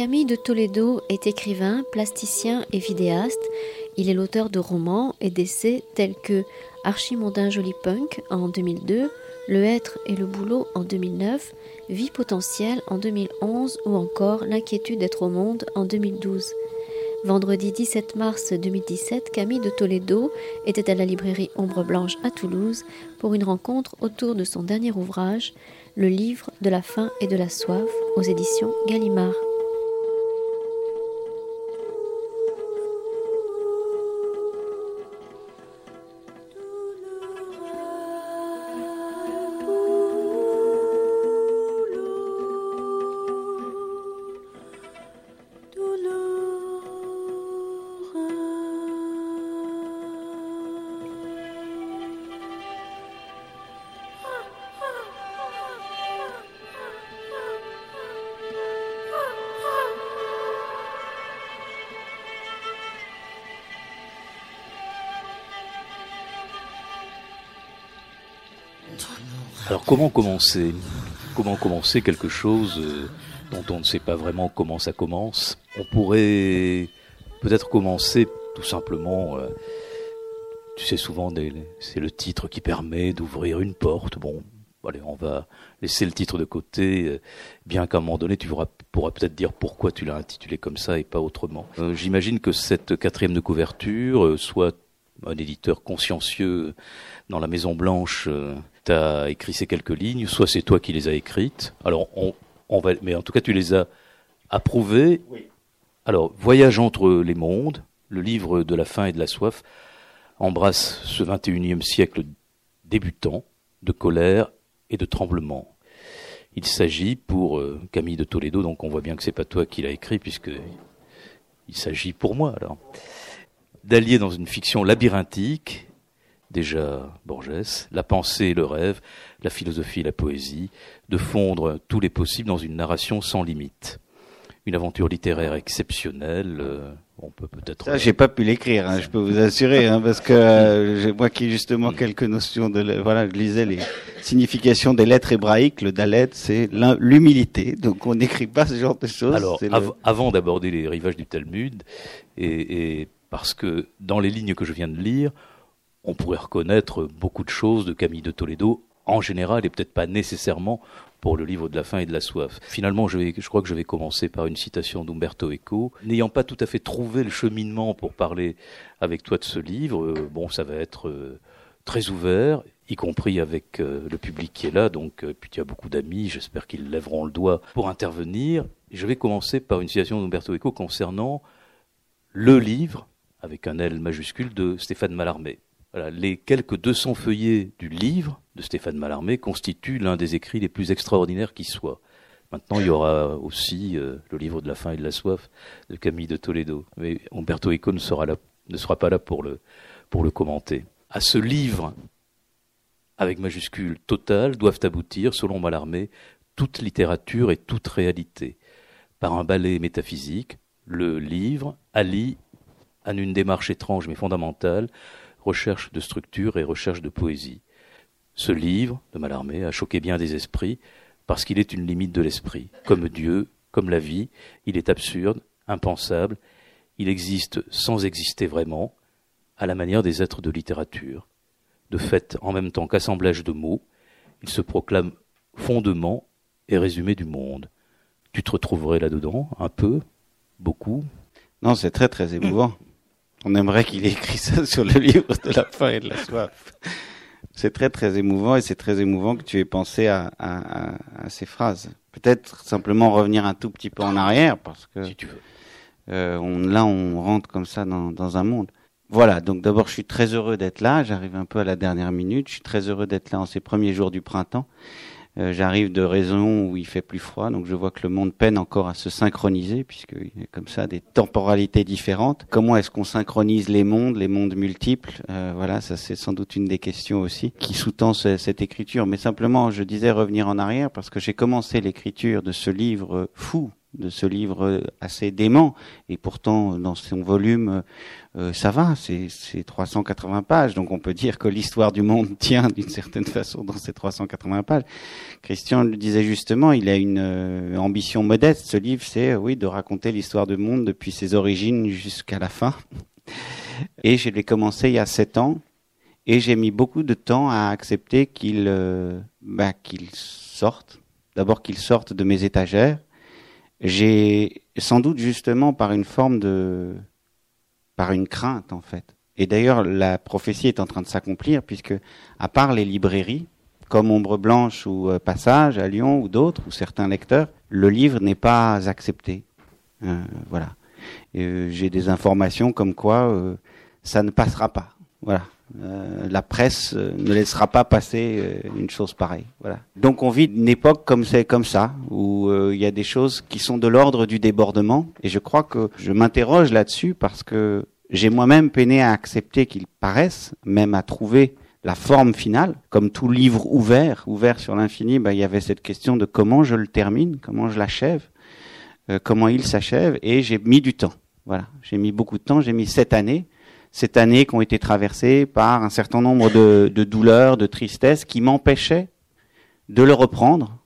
Camille de Toledo est écrivain, plasticien et vidéaste. Il est l'auteur de romans et d'essais tels que Archimondin Joli Punk en 2002, Le Être et le Boulot en 2009, Vie potentielle en 2011 ou encore L'inquiétude d'être au monde en 2012. Vendredi 17 mars 2017, Camille de Toledo était à la librairie Ombre Blanche à Toulouse pour une rencontre autour de son dernier ouvrage, Le livre de la faim et de la soif, aux éditions Gallimard. Comment commencer? Comment commencer quelque chose euh, dont on ne sait pas vraiment comment ça commence? On pourrait peut-être commencer tout simplement, euh, tu sais souvent c'est le titre qui permet d'ouvrir une porte. Bon, allez, on va laisser le titre de côté, euh, bien qu'à un moment donné tu pourras, peut-être dire pourquoi tu l'as intitulé comme ça et pas autrement. J'imagine que cette quatrième de couverture soit un éditeur consciencieux dans la Maison Blanche tu as écrit ces quelques lignes, soit c'est toi qui les as écrites. Alors, on, on va, mais en tout cas, tu les as approuvées. Oui. Alors, Voyage entre les mondes, le livre de la faim et de la soif, embrasse ce 21e siècle débutant de colère et de tremblement. Il s'agit pour euh, Camille de Toledo, donc on voit bien que c'est pas toi qui l'as écrit, puisque il s'agit pour moi alors d'allier dans une fiction labyrinthique déjà Borges, la pensée et le rêve, la philosophie et la poésie, de fondre tous les possibles dans une narration sans limite. Une aventure littéraire exceptionnelle. Euh, on peut peut-être. Ça, j'ai pas pu l'écrire. Hein, je peux vous assurer, hein, parce que euh, moi qui ai justement quelques notions de, voilà, je lisais les significations des lettres hébraïques. Le dalet, c'est l'humilité. Donc on n'écrit pas ce genre de choses. Alors, avant d'aborder les rivages du Talmud, et, et parce que dans les lignes que je viens de lire, on pourrait reconnaître beaucoup de choses de Camille de Toledo en général et peut-être pas nécessairement pour le livre de la faim et de la soif. Finalement, je, vais, je crois que je vais commencer par une citation d'Umberto Eco. N'ayant pas tout à fait trouvé le cheminement pour parler avec toi de ce livre, euh, bon, ça va être euh, très ouvert, y compris avec euh, le public qui est là. Donc, puis tu as beaucoup d'amis, j'espère qu'ils lèveront le doigt pour intervenir. Je vais commencer par une citation d'Umberto Eco concernant le livre, avec un L majuscule, de Stéphane Mallarmé les quelques 200 feuillets du livre de Stéphane Mallarmé constituent l'un des écrits les plus extraordinaires qui soient. Maintenant, il y aura aussi euh, le livre de la faim et de la soif de Camille de Toledo. Mais Umberto Eco ne sera, pas là pour le, pour le commenter. À ce livre, avec majuscule totale, doivent aboutir, selon Mallarmé, toute littérature et toute réalité. Par un ballet métaphysique, le livre allie, en une démarche étrange mais fondamentale, recherche de structure et recherche de poésie. Ce livre de Mallarmé a choqué bien des esprits parce qu'il est une limite de l'esprit. Comme Dieu, comme la vie, il est absurde, impensable, il existe sans exister vraiment, à la manière des êtres de littérature. De fait, en même temps qu'assemblage de mots, il se proclame fondement et résumé du monde. Tu te retrouverais là-dedans, un peu, beaucoup? Non, c'est très très émouvant. On aimerait qu'il ait écrit ça sur le livre de la faim et de la soif. C'est très très émouvant et c'est très émouvant que tu aies pensé à, à, à, ces phrases. Peut-être simplement revenir un tout petit peu en arrière parce que si tu veux. Euh, on, là on rentre comme ça dans, dans un monde. Voilà, donc d'abord je suis très heureux d'être là, j'arrive un peu à la dernière minute, je suis très heureux d'être là en ces premiers jours du printemps. Euh, j'arrive de raison où il fait plus froid, donc je vois que le monde peine encore à se synchroniser, puisqu'il y a comme ça des temporalités différentes. Comment est-ce qu'on synchronise les mondes, les mondes multiples? Euh, Voilà, ça c'est sans doute une des questions aussi qui sous-tend cette écriture. Mais simplement, je disais revenir en arrière parce que j'ai commencé l'écriture de ce livre fou de ce livre assez dément. Et pourtant, dans son volume, euh, ça va, c'est 380 pages. Donc on peut dire que l'histoire du monde tient d'une certaine façon dans ces 380 pages. Christian le disait justement, il a une euh, ambition modeste. Ce livre, c'est oui de raconter l'histoire du monde depuis ses origines jusqu'à la fin. Et je l'ai commencé il y a sept ans. Et j'ai mis beaucoup de temps à accepter qu'il euh, bah, qu'il sorte. D'abord qu'il sorte de mes étagères j'ai sans doute justement par une forme de, par une crainte en fait. Et d'ailleurs, la prophétie est en train de s'accomplir puisque, à part les librairies, comme Ombre Blanche ou euh, Passage à Lyon ou d'autres, ou certains lecteurs, le livre n'est pas accepté. Euh, voilà. Euh, J'ai des informations comme quoi euh, ça ne passera pas. Voilà. Euh, la presse euh, ne laissera pas passer euh, une chose pareille. Voilà. Donc on vit une époque comme c'est comme ça où il y a des choses qui sont de l'ordre du débordement et je crois que je m'interroge là-dessus parce que j'ai moi-même peiné à accepter qu'ils paraissent, même à trouver la forme finale, comme tout livre ouvert, ouvert sur l'infini, ben, il y avait cette question de comment je le termine, comment je l'achève, comment il s'achève, et j'ai mis du temps. Voilà, j'ai mis beaucoup de temps, j'ai mis sept années cette année qui ont été traversées par un certain nombre de, douleurs, de tristesses qui m'empêchaient de le reprendre.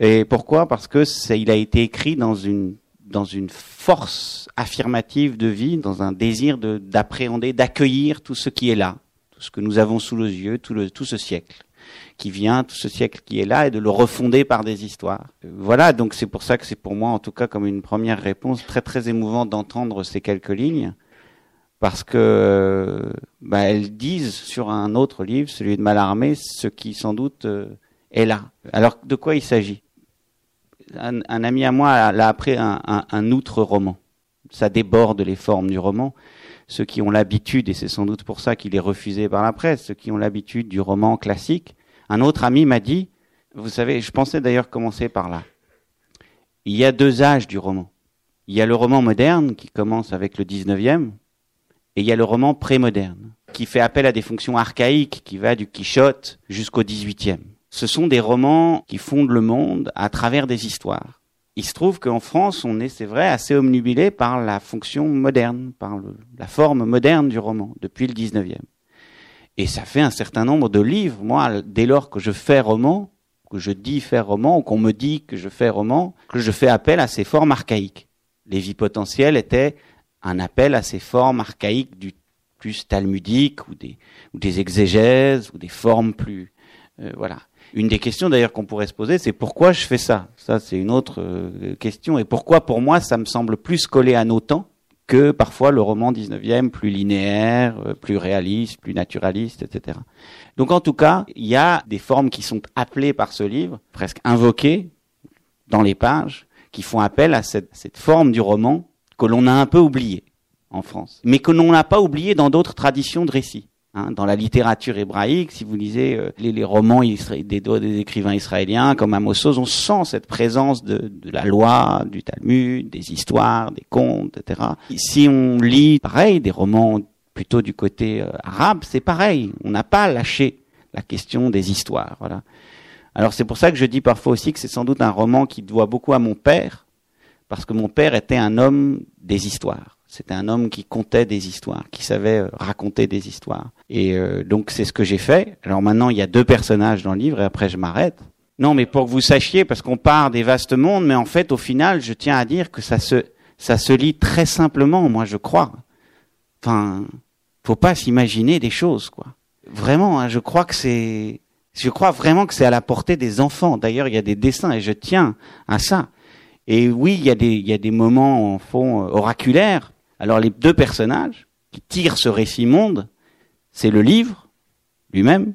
Et pourquoi? Parce que il a été écrit dans une dans une force affirmative de vie, dans un désir d'appréhender, d'accueillir tout ce qui est là, tout ce que nous avons sous les yeux, tout, le, tout ce siècle qui vient, tout ce siècle qui est là, et de le refonder par des histoires. Voilà, donc c'est pour ça que c'est pour moi, en tout cas, comme une première réponse, très très émouvant d'entendre ces quelques lignes parce que bah, elles disent sur un autre livre, celui de Malarmé, ce qui sans doute euh, est là. Alors de quoi il s'agit? Un, ami à moi l'a appris un, un, un, outre roman. Ça déborde les formes du roman. Ceux qui ont l'habitude, et c'est sans doute pour ça qu'il est refusé par la presse, ceux qui ont l'habitude du roman classique. Un autre ami m'a dit, vous savez, je pensais d'ailleurs commencer par là. Il y a deux âges du roman. Il y a le roman moderne qui commence avec le 19e, et il y a le roman prémoderne, qui fait appel à des fonctions archaïques, qui va du Quichotte jusqu'au XVIIIe. Ce sont des romans qui fondent le monde à travers des histoires. Il se trouve qu'en France, on est, c'est vrai, assez omnubilé par la fonction moderne, par la forme moderne du roman, depuis le XIXe. Et ça fait un certain nombre de livres. Moi, dès lors que je fais roman, que je dis faire roman, ou qu'on me dit que je fais roman, que je fais appel à ces formes archaïques. Les vies potentielles étaient un appel à ces formes archaïques du plus talmudiques ou des, ou des exégèses ou des formes plus euh, voilà. Une des questions d'ailleurs qu'on pourrait se poser, c'est pourquoi je fais ça? Ça, c'est une autre euh, question. Et pourquoi, pour moi, ça me semble plus collé à nos temps que parfois le roman 19e, plus linéaire, euh, plus réaliste, plus naturaliste, etc. Donc, en tout cas, il y a des formes qui sont appelées par ce livre, presque invoquées dans les pages, qui font appel à cette, cette forme du roman que l'on a un peu oublié en France, mais que l'on n'a pas oublié dans d'autres traditions de récit. Hein, dans la littérature hébraïque, si vous lisez euh, les, les, romans des, des, écrivains israéliens comme Amos on sent cette présence de, de, la loi, du Talmud, des histoires, des contes, etc. Si on lit, pareil, des romans plutôt du côté euh, arabe, c'est pareil. On n'a pas lâché la question des histoires. Voilà. Alors c'est pour ça que je dis parfois aussi que c'est sans doute un roman qui doit beaucoup à mon père, parce que mon père était un homme des histoires. C'était un homme qui comptait des histoires, qui savait euh, raconter des histoires. Et euh, donc c'est ce que j'ai fait. Alors maintenant il y a deux personnages dans le livre et après je m'arrête. Non, mais pour que vous sachiez, parce qu'on part des vastes mondes, mais en fait au final je tiens à dire que ça se ça se lit très simplement, moi je crois. Enfin, faut pas s'imaginer des choses quoi. Vraiment, hein, je crois que c'est je crois vraiment que c'est à la portée des enfants. D'ailleurs, il y a des dessins et je tiens à ça. Et oui, il y a des, moments en fond euh, oraculaires. Alors les deux personnages qui tirent ce récit monde, c'est le livre lui-même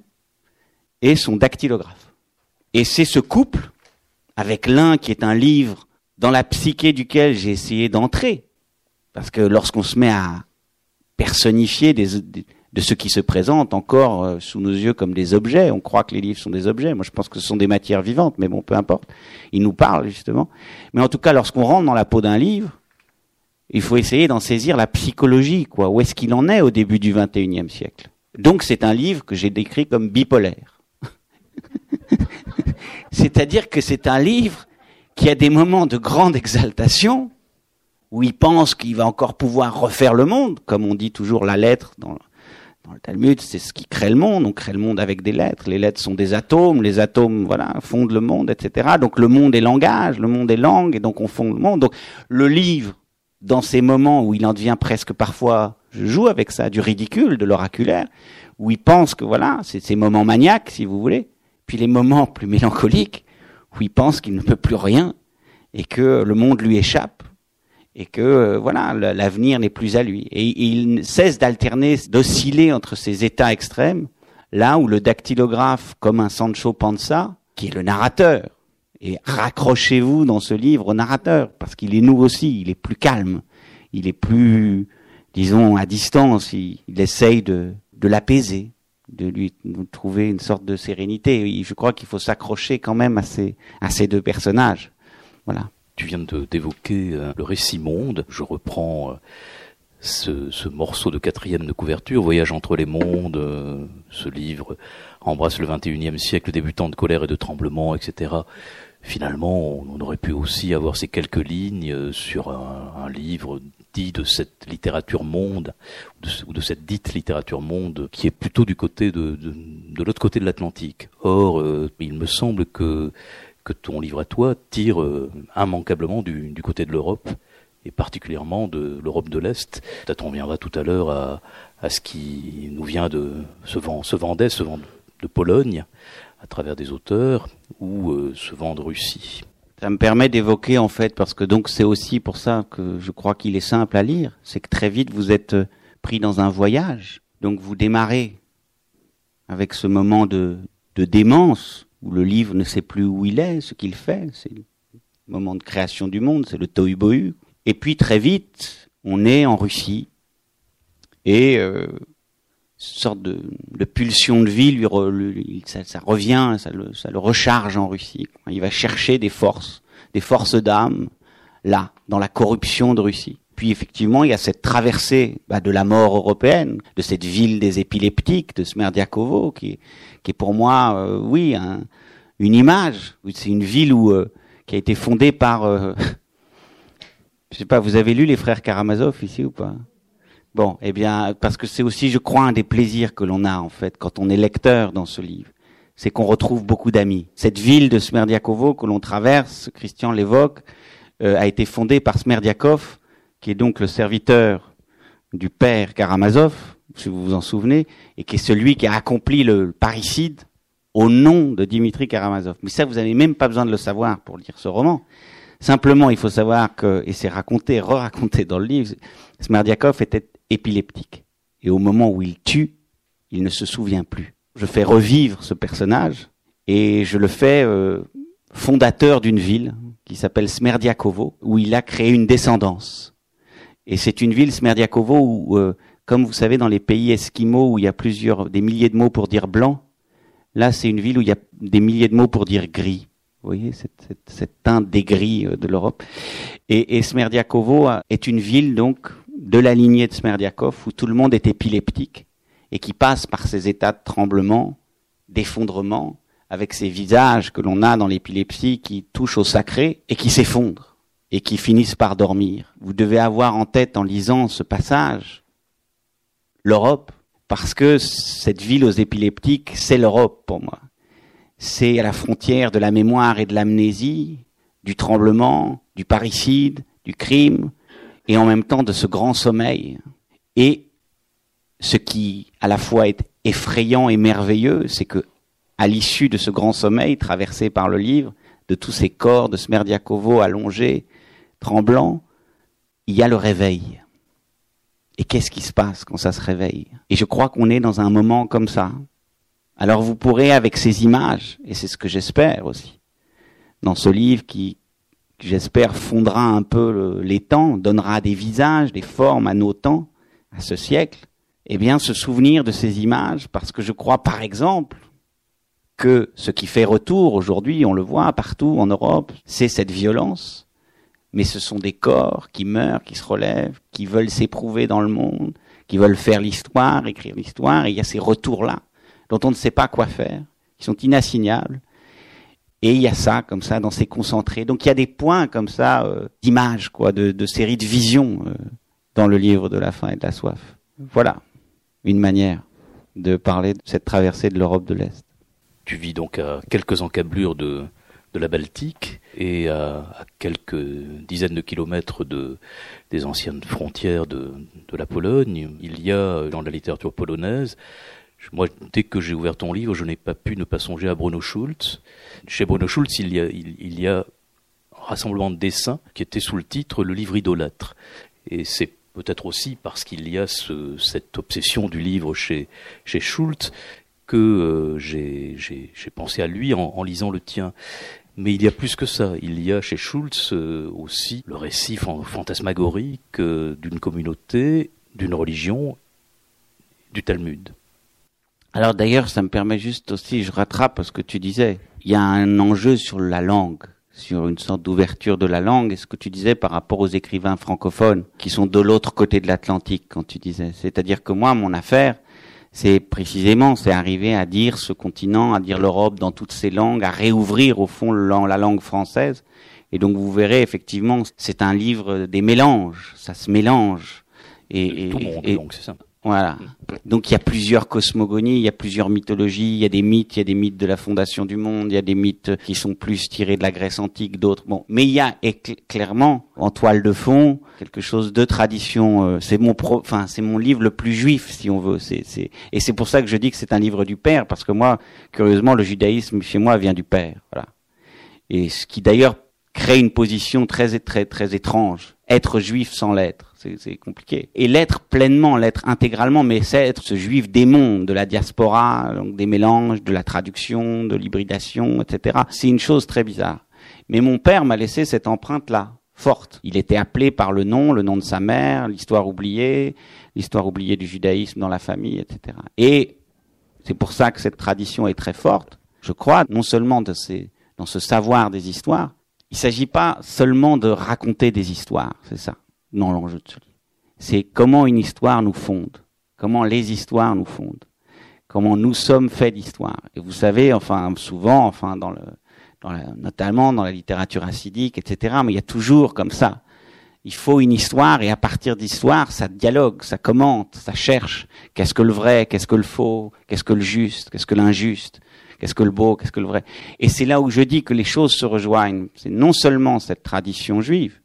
et son dactylographe. Et c'est ce couple, avec l'un qui est un livre dans la psyché duquel j'ai essayé d'entrer. Parce que lorsqu'on se met à personnifier des, de ce qui se présente encore euh, sous nos yeux comme des objets. On croit que les livres sont des objets. Moi, je pense que ce sont des matières vivantes, mais bon, peu importe. Ils nous parlent, justement. Mais en tout cas, lorsqu'on rentre dans la peau d'un livre, il faut essayer d'en saisir la psychologie, quoi. Où est-ce qu'il en est au début du XXIe siècle? Donc, c'est un livre que j'ai décrit comme bipolaire. C'est-à-dire que c'est un livre qui a des moments de grande exaltation, où il pense qu'il va encore pouvoir refaire le monde, comme on dit toujours la lettre dans, dans le Talmud, c'est ce qui crée le monde. On crée le monde avec des lettres. Les lettres sont des atomes. Les atomes, voilà, fondent le monde, etc. Donc le monde est langage, le monde est langue, et donc on fonde le monde. Donc le livre, dans ces moments où il en devient presque parfois, je joue avec ça, du ridicule, de l'oraculaire, où il pense que voilà, c'est ces moments maniaques, si vous voulez, puis les moments plus mélancoliques, où il pense qu'il ne peut plus rien, et que le monde lui échappe, et que euh, voilà l'avenir n'est plus à lui. Et, il cesse d'alterner, d'osciller entre ces états extrêmes, là où le dactylographe, comme un Sancho Panza, qui est le narrateur, et raccrochez-vous dans ce livre au narrateur, parce qu'il est nous aussi, il est plus calme, il est plus, disons, à distance, il, essaye de, de l'apaiser, de lui trouver une sorte de sérénité. Je crois qu'il faut s'accrocher quand même à ces, à ces deux personnages. Voilà. Tu viens d'évoquer euh, le récit monde. Je reprends euh, ce, morceau de quatrième de couverture, Voyage entre les mondes. Euh, ce livre embrasse le 21e siècle, débutant de colère et de tremblement, etc. Finalement, on aurait pu aussi avoir ces quelques lignes sur un, livre dit de cette littérature monde, ou de, cette dite littérature monde, qui est plutôt du côté de, de, l'autre côté de l'Atlantique. Or, il me semble que que ton livre à toi tire euh, immanquablement du, du, côté de l'Europe et particulièrement de l'Europe de l'Est. Peut-être on reviendra tout à l'heure à, à, ce qui nous vient de ce, vent, ce Vendée, ce vent de Pologne, à travers des auteurs, ou euh, ce vent de Russie. Ça me permet d'évoquer en fait, parce que donc c'est aussi pour ça que je crois qu'il est simple à lire, c'est que très vite vous êtes euh, pris dans un voyage, donc vous démarrez avec ce moment de, de démence où le livre ne sait plus où il est, ce qu'il fait. C'est le moment de création du monde, c'est le tohu Et puis très vite, on est en Russie et euh, sorte de, pulsion de vie, lui, ça, revient, ça le recharge en Russie. Il va chercher des forces, des forces d'âme, là, dans la corruption de Russie. Puis effectivement, il y a cette traversée bah, de la mort européenne, de cette ville des épileptiques, de Smerdiakovo, qui, est pour moi, euh, oui, une image. C'est une ville euh, qui a été fondée par, euh, je sais pas, vous avez lu les frères Karamazov ici ou pas? Bon, eh bien, parce que c'est aussi, je crois, un des plaisirs que l'on a en fait quand on est lecteur dans ce livre, c'est qu'on retrouve beaucoup d'amis. Cette ville de Smerdiakovo que l'on traverse, Christian l'évoque, a été fondée par Smerdiakov qui est donc le serviteur du père Karamazov, si vous vous en souvenez, et qui est celui qui a accompli le parricide au nom de Dimitri Karamazov. Mais ça, vous n'avez même pas besoin de le savoir pour lire ce roman. Simplement, il faut savoir que, et c'est raconté, re-raconté dans le livre, Smerdiakov était épileptique. Et au moment où il tue, il ne se souvient plus. Je fais revivre ce personnage et je le fais euh, fondateur d'une ville qui s'appelle Smerdiakovo, où il a créé une descendance. Et c'est une ville, Smerdiakovo, où, euh, comme vous savez, dans les pays esquimaux, où il y a plusieurs, des milliers de mots pour dire blanc, là, c'est une ville où il y a des milliers de mots pour dire gris. Vous voyez, cette, cette, teinte des gris euh, de l'Europe. Et, et Smerdiakovo est une ville, donc, de la lignée de Smerdiakov, où tout le monde est épileptique, et qui passe par ces états de tremblement, d'effondrement, avec ces visages que l'on a dans l'épilepsie qui touchent au sacré et qui s'effondrent et qui finissent par dormir. Vous devez avoir en tête en lisant ce passage l'Europe, parce que cette ville aux épileptiques, c'est l'Europe pour moi. C'est à la frontière de la mémoire et de l'amnésie, du tremblement, du parricide, du crime, et en même temps de ce grand sommeil. Et ce qui à la fois est effrayant et merveilleux, c'est que à l'issue de ce grand sommeil traversé par le livre, de tous ces corps de Smerdiakovo allongés, tremblant, il y a le réveil. Et qu'est-ce qui se passe quand ça se réveille? Et je crois qu'on est dans un moment comme ça. Alors vous pourrez, avec ces images, et c'est ce que j'espère aussi, dans ce livre qui, j'espère, fondera un peu les temps, donnera des visages, des formes à nos temps, à ce siècle, eh bien se souvenir de ces images, parce que je crois, par exemple, que ce qui fait retour aujourd'hui, on le voit partout en Europe, c'est cette violence, mais ce sont des corps qui meurent, qui se relèvent, qui veulent s'éprouver dans le monde, qui veulent faire l'histoire, écrire l'histoire, et il y a ces retours-là, dont on ne sait pas quoi faire, qui sont inassignables. Et il y a ça comme ça dans ces concentrés. Donc il y a des points comme ça euh, d'images, quoi, de, séries de visions euh, dans le livre de la faim et de la soif. Voilà une manière de parler de cette traversée de l'Europe de l'Est. Tu vis donc à quelques encablures de, de la Baltique et à, quelques dizaines de kilomètres de, des anciennes frontières de, la Pologne. Il y a dans la littérature polonaise moi, dès que j'ai ouvert ton livre, je n'ai pas pu ne pas songer à Bruno Schultz. Chez Bruno Schultz, il y a, un rassemblement de dessins qui était sous le titre Le livre idolâtre. Et c'est peut-être aussi parce qu'il y a ce, cette obsession du livre chez, chez Schultz que euh, j'ai pensé à lui en, lisant le tien. Mais il y a plus que ça. Il y a chez Schultz euh, aussi le récit fantasmagorique euh, d'une communauté, d'une religion, du Talmud. Alors d'ailleurs, ça me permet juste aussi, je rattrape ce que tu disais. Il y a un enjeu sur la langue, sur une sorte d'ouverture de la langue. Et ce que tu disais par rapport aux écrivains francophones qui sont de l'autre côté de l'Atlantique, quand tu disais. C'est-à-dire que moi, mon affaire, c'est précisément, c'est arriver à dire ce continent, à dire l'Europe dans toutes ses langues, à réouvrir au fond la langue française. Et donc vous verrez effectivement, c'est un livre des mélanges, ça se mélange. Et, tout et, et, c'est ça. Voilà. Donc il y a plusieurs cosmogonies, il y a plusieurs mythologies, il y a des mythes, il y a des mythes de la fondation du monde, il y a des mythes qui sont plus tirés de la Grèce antique, d'autres. Bon, mais il y a clairement en toile de fond quelque chose de tradition. Euh, c'est mon pro, enfin c'est mon livre le plus juif si on veut. C'est c'est et c'est pour ça que je dis que c'est un livre du père parce que moi, curieusement, le judaïsme chez moi vient du père. Voilà. Et ce qui d'ailleurs crée une position très très très étrange. Être juif sans l'être c'est compliqué. Et l'être pleinement, l'être intégralement, mais c'est être ce juif mondes, de la diaspora, donc des mélanges, de la traduction, de l'hybridation, etc. C'est une chose très bizarre. Mais mon père m'a laissé cette empreinte-là, forte. Il était appelé par le nom, le nom de sa mère, l'histoire oubliée, l'histoire oubliée du judaïsme dans la famille, etc. Et c'est pour ça que cette tradition est très forte. Je crois non seulement dans ce savoir des histoires, il ne s'agit pas seulement de raconter des histoires, c'est ça non l'enjeu de ce livre. C'est comment une histoire nous fonde, comment les histoires nous fondent, comment nous sommes faits d'histoire. Et vous savez, enfin souvent, enfin dans le, dans la, notamment dans la littérature acidique, etc. Mais il y a toujours comme ça. Il faut une histoire et à partir d'histoire, ça dialogue, ça commente, ça cherche. Qu'est-ce que le vrai, qu'est-ce que le faux, qu'est-ce que le juste, qu'est-ce que l'injuste, qu'est-ce que le beau, qu'est-ce que le vrai. Et c'est là où je dis que les choses se rejoignent. C'est non seulement cette tradition juive,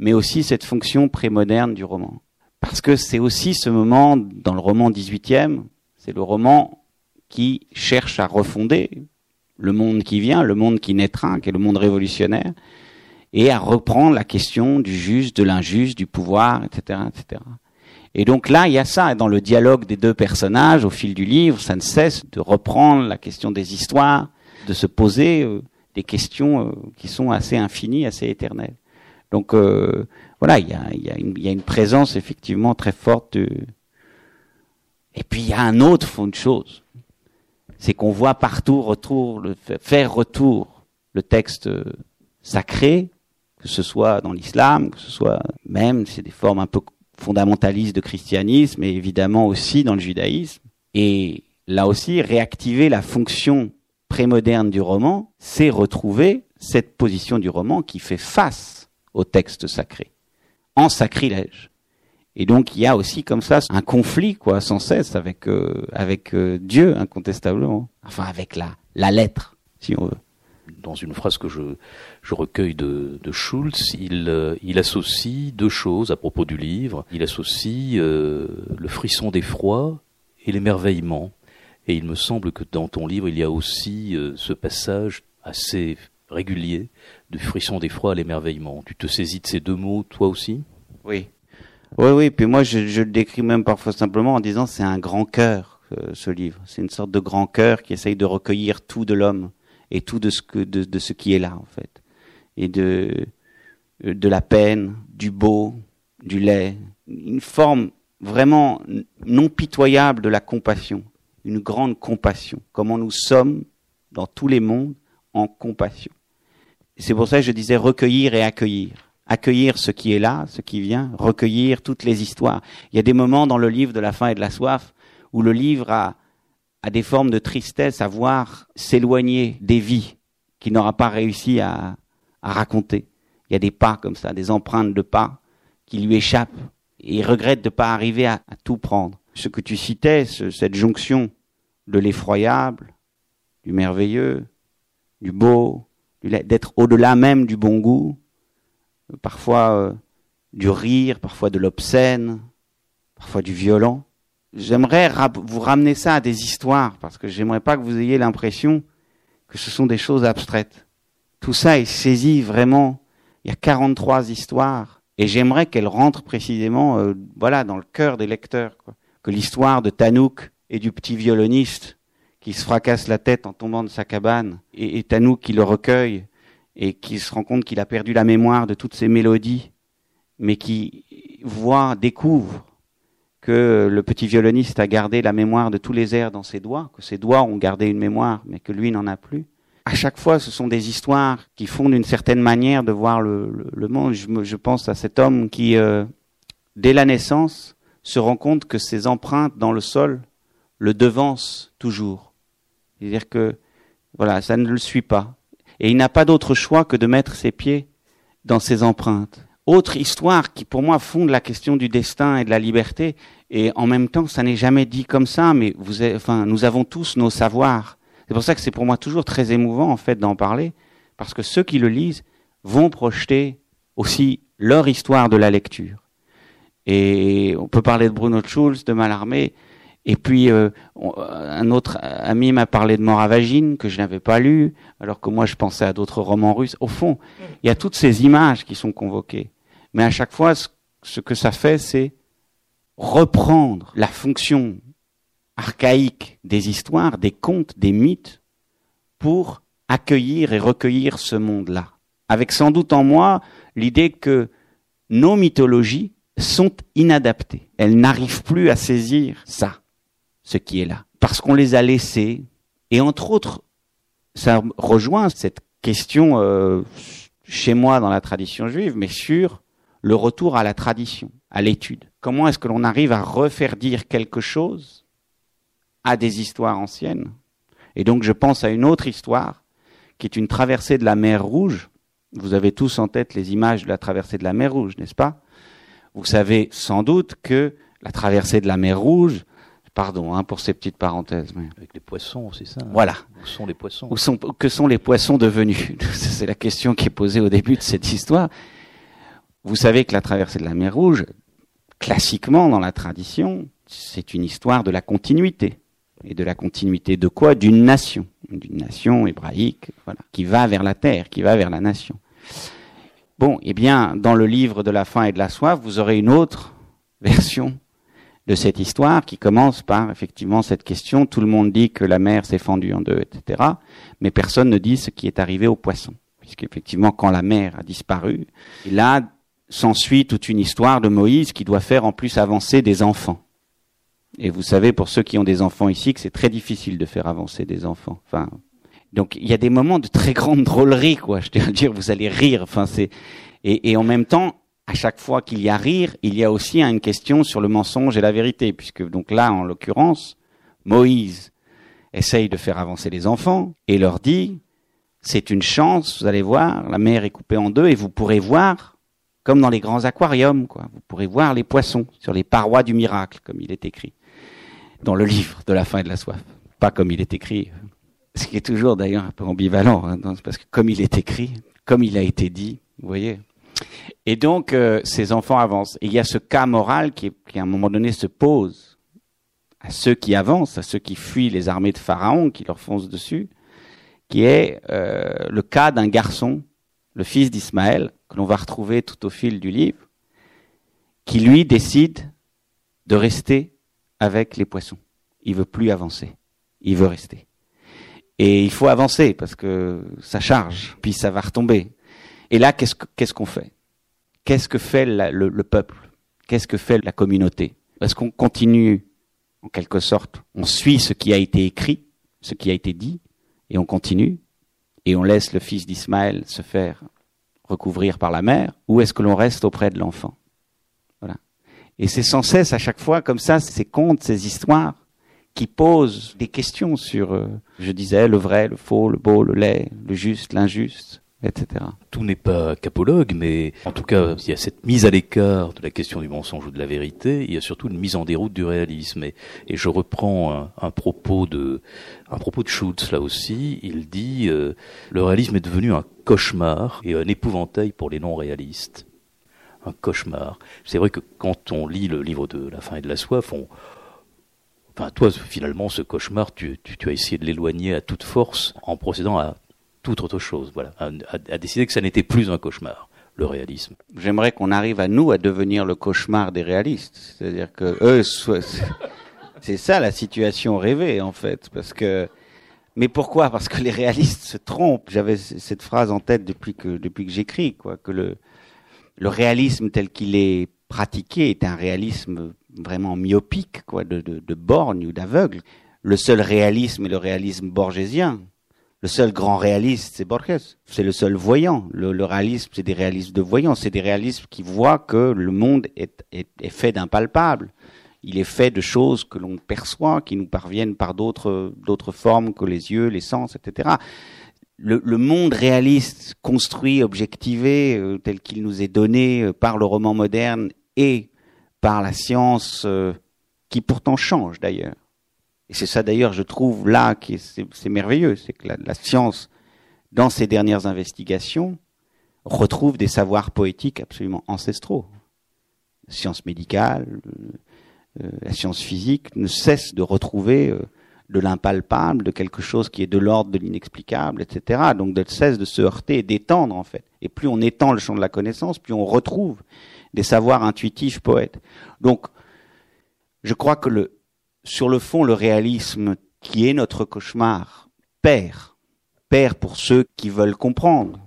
mais aussi cette fonction prémoderne du roman. Parce que c'est aussi ce moment, dans le roman 18e, c'est le roman qui cherche à refonder le monde qui vient, le monde qui naîtra, qui est le monde révolutionnaire, et à reprendre la question du juste, de l'injuste, du pouvoir, etc., etc. Et donc là, il y a ça, dans le dialogue des deux personnages, au fil du livre, ça ne cesse de reprendre la question des histoires, de se poser euh, des questions euh, qui sont assez infinies, assez éternelles. Donc euh, voilà, il y a, une présence effectivement très forte. De... Et puis il y a un autre fond de choses, c'est qu'on voit partout retour, le, faire retour le texte sacré, que ce soit dans l'islam, que ce soit même, c'est des formes un peu fondamentalistes de christianisme, et évidemment aussi dans le judaïsme. Et là aussi, réactiver la fonction prémoderne du roman, c'est retrouver cette position du roman qui fait face au texte sacré, en sacrilège. Et donc il y a aussi comme ça un conflit quoi sans cesse avec euh, avec euh, Dieu incontestablement, enfin avec la la lettre si on veut. Dans une phrase que je, je recueille de, de Schulz, il, euh, il associe deux choses à propos du livre. Il associe le frisson d'effroi et l'émerveillement. Et il me semble que dans ton livre, il y a aussi ce passage assez régulier du frisson d'effroi à l'émerveillement. Tu te saisis de ces deux mots, toi aussi Oui. Oui, oui. Puis moi, je, le décris même parfois simplement en disant c'est un grand cœur, euh, ce livre. C'est une sorte de grand cœur qui essaye de recueillir tout de l'homme et tout de ce, de, de, qui est là, en fait. Et de, de la peine, du beau, du lait. Une forme vraiment non pitoyable de la compassion. Une grande compassion. Comment nous sommes dans tous les mondes en compassion. C'est pour ça que je disais recueillir et accueillir. Accueillir ce qui est là, ce qui vient, recueillir toutes les histoires. Il y a des moments dans le livre de la faim et de la soif où le livre a, des formes de tristesse à voir s'éloigner des vies qu'il n'aura pas réussi à, raconter. Il y a des pas comme ça, des empreintes de pas qui lui échappent. Et il regrette de ne pas arriver à, tout prendre. Ce que tu citais, cette jonction de l'effroyable, du merveilleux, du beau, d'être au-delà même du bon goût, parfois euh, du rire, parfois de l'obscène, parfois du violent. J'aimerais vous ramener ça à des histoires, parce que j'aimerais pas que vous ayez l'impression que ce sont des choses abstraites. Tout ça est saisi vraiment. Il y a 43 histoires, et j'aimerais qu'elles rentrent précisément, euh, voilà, dans le cœur des lecteurs. Que l'histoire de Tanouk et du petit violoniste qui se fracasse la tête en tombant de sa cabane, et, et Tanouk qui le recueille et qui se rend compte qu'il a perdu la mémoire de toutes ses mélodies, mais qui voit, découvre que le petit violoniste a gardé la mémoire de tous les airs dans ses doigts, que ses doigts ont gardé une mémoire, mais que lui n'en a plus. À chaque fois, ce sont des histoires qui font d'une certaine manière de voir le, monde. Je, pense à cet homme qui, euh, dès la naissance, se rend compte que ses empreintes dans le sol le devancent toujours. C'est-à-dire que, voilà, ça ne le suit pas. Et il n'a pas d'autre choix que de mettre ses pieds dans ses empreintes autre histoire qui pour moi fonde la question du destin et de la liberté. Et en même temps, ça n'est jamais dit comme ça, mais nous avons tous nos savoirs. C'est pour ça que c'est pour moi toujours très émouvant en fait d'en parler, parce que ceux qui le lisent vont projeter aussi leur histoire de la lecture. Et on peut parler de Bruno Schulz, de Mallarmé, et puis euh, un autre ami m'a parlé de Moravagine que je n'avais pas lu, alors que moi je pensais à d'autres romans russes. Au fond, il y a toutes ces images qui sont convoquées. Mais à chaque fois, ce que ça fait, c'est reprendre la fonction archaïque des histoires, des contes, des mythes, pour accueillir et recueillir ce monde-là. Avec sans doute en moi l'idée que nos mythologies sont inadaptées. Elles n'arrivent plus à saisir ça ce qui est là. Parce qu'on les a laissés. Et entre autres, ça rejoint cette question euh, chez moi dans la tradition juive, mais sur le retour à la tradition, à l'étude. Comment est-ce que l'on arrive à refaire dire quelque chose à des histoires anciennes? Et donc je pense à une autre histoire qui est une traversée de la mer Rouge. Vous avez tous en tête les images de la traversée de la mer Rouge, n'est-ce pas? Vous savez sans doute que la traversée de la mer Rouge, Pardon hein, pour ces petites parenthèses. Avec les poissons, c'est ça. Hein. Voilà. Où sont les poissons? Où sont, Que sont les poissons devenus? C'est la question qui est posée au début de cette histoire. Vous savez que la traversée de la mer Rouge, classiquement dans la tradition, c'est une histoire de la continuité. Et de la continuité de quoi? D'une nation. D'une nation hébraïque, voilà, qui va vers la terre, qui va vers la nation. Bon, eh bien, dans le livre de la faim et de la soif, vous aurez une autre version de cette histoire qui commence par effectivement cette question. Tout le monde dit que la mer s'est fendue en deux, etc. Mais personne ne dit ce qui est arrivé aux poissons. Puisqu'effectivement, quand la mer a disparu, là s'ensuit toute une histoire de Moïse qui doit faire en plus avancer des enfants. Et vous savez, pour ceux qui ont des enfants ici, que c'est très difficile de faire avancer des enfants. Enfin, donc il y a des moments de très grande drôlerie, quoi. Je à dire, vous allez rire. Enfin, c'est et en même temps, à chaque fois qu'il y a rire, il y a aussi une question sur le mensonge et la vérité, puisque donc là, en l'occurrence, Moïse essaye de faire avancer les enfants et leur dit, c'est une chance, vous allez voir, la mer est coupée en deux et vous pourrez voir, comme dans les grands aquariums, quoi, vous pourrez voir les poissons sur les parois du miracle, comme il est écrit dans le livre de la faim et de la soif, pas comme il est écrit, ce qui est toujours d'ailleurs un peu ambivalent, hein, parce que comme il est écrit, comme il a été dit, vous voyez, et donc, euh, ces enfants avancent. Et il y a ce cas moral qui, à un moment donné, se pose à ceux qui avancent, à ceux qui fuient les armées de Pharaon, qui leur foncent dessus, qui est euh, le cas d'un garçon, le fils d'Ismaël, que l'on va retrouver tout au fil du livre, qui lui décide de rester avec les poissons. Il veut plus avancer. Il veut rester. Et il faut avancer parce que ça charge, puis ça va retomber. Et là, qu'est-ce qu'on fait? Qu'est-ce que fait le, peuple? Qu'est-ce que fait la communauté? Est-ce qu'on continue, en quelque sorte, on suit ce qui a été écrit, ce qui a été dit, et on continue, et on laisse le fils d'Ismaël se faire recouvrir par la mère, ou est-ce que l'on reste auprès de l'enfant? Voilà. Et c'est sans cesse, à chaque fois, comme ça, ces contes, ces histoires, qui pose des questions sur, euh, je disais, le vrai, le faux, le beau, le laid, le juste, l'injuste, etc. Tout n'est pas capologue, mais en tout cas, il y a cette mise à l'écart de la question du mensonge ou de la vérité, il y a surtout une mise en déroute du réalisme. Et, je reprends un, propos de un propos de Schultz là aussi. Il dit euh, le réalisme est devenu un cauchemar et un épouvantail pour les non-réalistes. Un cauchemar. C'est vrai que quand on lit le livre de La faim et de la soif, on, Enfin, toi, finalement, ce cauchemar, tu, tu as essayé de l'éloigner à toute force en procédant à toute autre chose, voilà, à, décider que ça n'était plus un cauchemar, le réalisme. J'aimerais qu'on arrive à nous à devenir le cauchemar des réalistes, c'est-à-dire que eux, c'est ça la situation rêvée en fait, parce que. Mais pourquoi? Parce que les réalistes se trompent. J'avais cette phrase en tête depuis que depuis que j'écris, quoi, que le le réalisme tel qu'il est pratiqué est un réalisme vraiment myopique, quoi, de, de, de borgne ou d'aveugle. Le seul réalisme est le réalisme borgésien, le seul grand réaliste, c'est Borges. C'est le seul voyant. Le, réalisme, c'est des réalismes de voyants. C'est des réalismes qui voient que le monde est, fait d'impalpables. Il est fait de choses que l'on perçoit, qui nous parviennent par d'autres, formes que les yeux, les sens, etc. Le, le monde réaliste, construit, objectivé, euh, tel qu'il nous est donné euh, par le roman moderne et par la science, euh, qui pourtant change d'ailleurs et c'est ça d'ailleurs, je trouve là, qui c'est merveilleux, c'est que la, science, dans ses dernières investigations, retrouve des savoirs poétiques absolument ancestraux. La science médicale, euh, euh, la science physique ne cesse de retrouver euh, de l'impalpable, de quelque chose qui est de l'ordre de l'inexplicable, etc. Donc de cesse de se heurter et d'étendre en fait. Et plus on étend le champ de la connaissance, plus on retrouve des savoirs intuitifs poètes. Donc je crois que le, sur le fond, le réalisme qui est notre cauchemar perd, perd pour ceux qui veulent comprendre.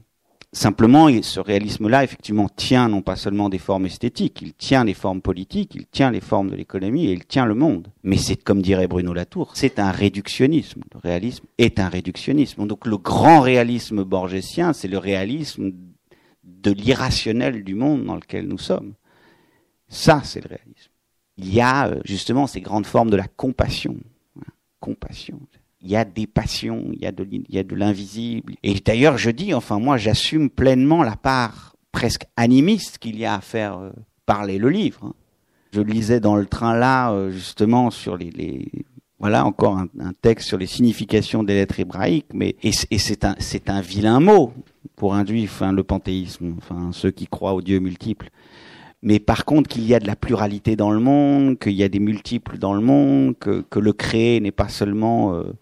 Simplement, ce réalisme-là, effectivement, tient non pas seulement des formes esthétiques, il tient les formes politiques, il tient les formes de l'économie et il tient le monde. Mais c'est, comme dirait Bruno Latour, c'est un réductionnisme. Le réalisme est un réductionnisme. Donc le grand réalisme borgésien, c'est le réalisme de l'irrationnel du monde dans lequel nous sommes. Ça, c'est le réalisme il y a euh, justement ces grandes formes de la compassion. Compassion. Il y a des passions, il y a de, l'invisible. Et d'ailleurs, je dis, enfin moi, j'assume pleinement la part presque animiste qu'il y a à faire euh, parler le livre. Hein. Je lisais dans le train là, euh, justement, sur les, voilà encore un, texte sur les significations des lettres hébraïques, mais et, c'est un vilain mot pour un juif, enfin, le panthéisme, ceux qui croient aux dieux multiples mais par contre qu'il y a de la pluralité dans le monde, qu'il y a des multiples dans le monde, que, le créé n'est pas seulement euh,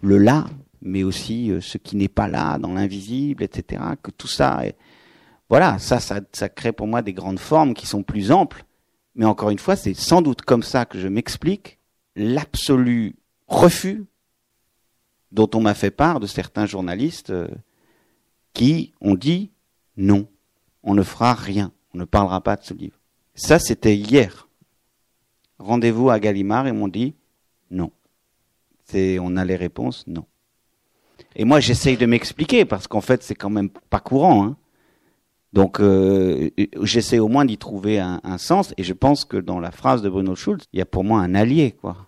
le là, mais aussi euh, ce qui n'est pas là, dans l'invisible, etc. Que tout ça, voilà, ça, ça, ça crée pour moi des grandes formes qui sont plus amples. Mais encore une fois, c'est sans doute comme ça que je m'explique l'absolu refus dont on m'a fait part de certains journalistes euh, qui ont dit non, on ne fera rien. On ne parlera pas de ce livre. Ça, c'était hier. Rendez-vous à Gallimard et m'ont dit non. On a les réponses, non. Et moi, j'essaye de m'expliquer parce qu'en fait, c'est quand même pas courant. Hein. Donc, euh, j'essaie au moins d'y trouver un, sens. Et je pense que dans la phrase de Bruno Schulz, il y a pour moi un allié, quoi.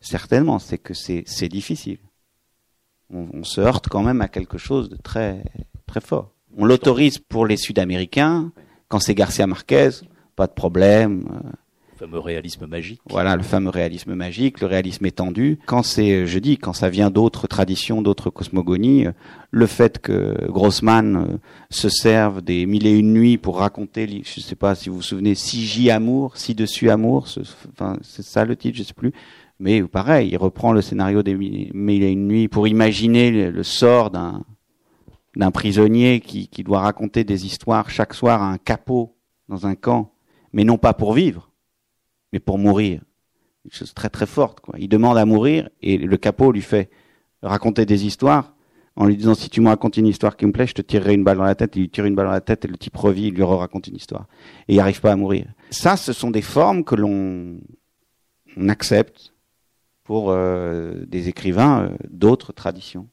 Certainement, c'est que c'est, c'est difficile. On, on, se heurte quand même à quelque chose de très, très fort. On l'autorise pour les Sud-Américains, quand c'est Garcia Marquez, pas de problème. Le fameux réalisme magique. Voilà, le fameux réalisme magique, le réalisme étendu. Quand c'est, je dis, quand ça vient d'autres traditions, d'autres cosmogonies, le fait que Grossman euh, se serve des mille et une nuits pour raconter, je ne sais pas si vous vous souvenez, si J amour, si dessus amour, enfin, c'est ça le titre, je sais plus. Mais pareil, il reprend le scénario des mille et une nuits pour imaginer le sort d'un d'un prisonnier qui, doit raconter des histoires chaque soir à un capot dans un camp, mais non pas pour vivre, mais pour mourir. Une chose très très forte. Quoi. Il demande à mourir et le capot lui fait raconter des histoires en lui disant si tu me racontes une histoire qui me plaît, je te tirerai une balle dans la tête. Il lui tire une balle dans la tête et le type revit, il lui raconte une histoire. Et il n'arrive pas à mourir. Ça, ce sont des formes que l'on accepte pour euh, des écrivains euh, d'autres traditions.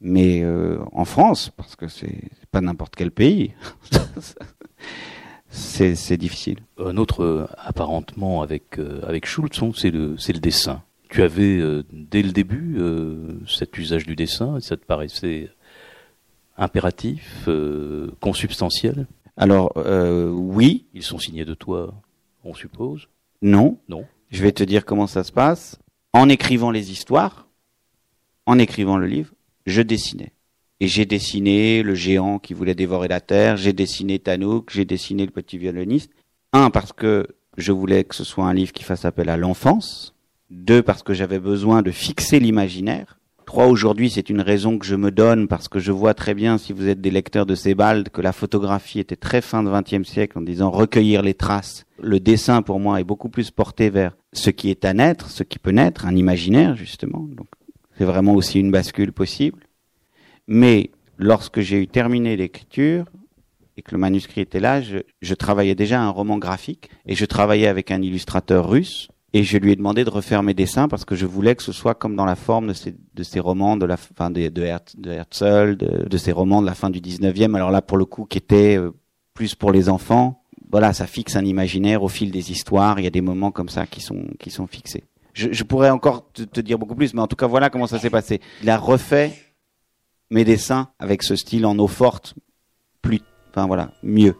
Mais euh, en France, parce que c'est pas n'importe quel pays, c'est difficile. Un autre euh, apparentement avec euh, avec Schultz, c'est le c'est le dessin. tu avais dès le début cet usage du dessin, ça te paraissait impératif, consubstantiel? Alors oui. Ils sont signés de toi, on suppose? Non. Non. Je vais te dire comment ça se passe. En écrivant les histoires, en écrivant le livre, je dessinais. Et j'ai dessiné le géant qui voulait dévorer la terre, j'ai dessiné Tanouk, j'ai dessiné le petit violoniste. Un, parce que je voulais que ce soit un livre qui fasse appel à l'enfance. Deux, parce que j'avais besoin de fixer l'imaginaire. Trois, aujourd'hui, c'est une raison que je me donne parce que je vois très bien, si vous êtes des lecteurs de Sebald, que la photographie était très fin de XXe siècle en disant recueillir les traces. Le dessin, pour moi, est beaucoup plus porté vers ce qui est à naître, ce qui peut naître, un imaginaire, justement. Donc, c'est vraiment aussi une bascule possible. Mais lorsque j'ai eu terminé l'écriture et que le manuscrit était là, je, travaillais déjà un roman graphique et je travaillais avec un illustrateur russe et je lui ai demandé de refaire mes dessins parce que je voulais que ce soit comme dans la forme de ces, de romans de la fin de, de, Herzl, de, ces romans de la fin du 19e. Alors là, pour le coup, qui étaient euh, plus pour les enfants. Voilà, ça fixe un imaginaire au fil des histoires. Il y a des moments comme ça qui sont, qui sont fixés. Je, pourrais encore te, te, dire beaucoup plus, mais en tout cas, voilà comment ça s'est passé. Il a refait mes dessins avec ce style en eau forte, plus, enfin voilà, mieux.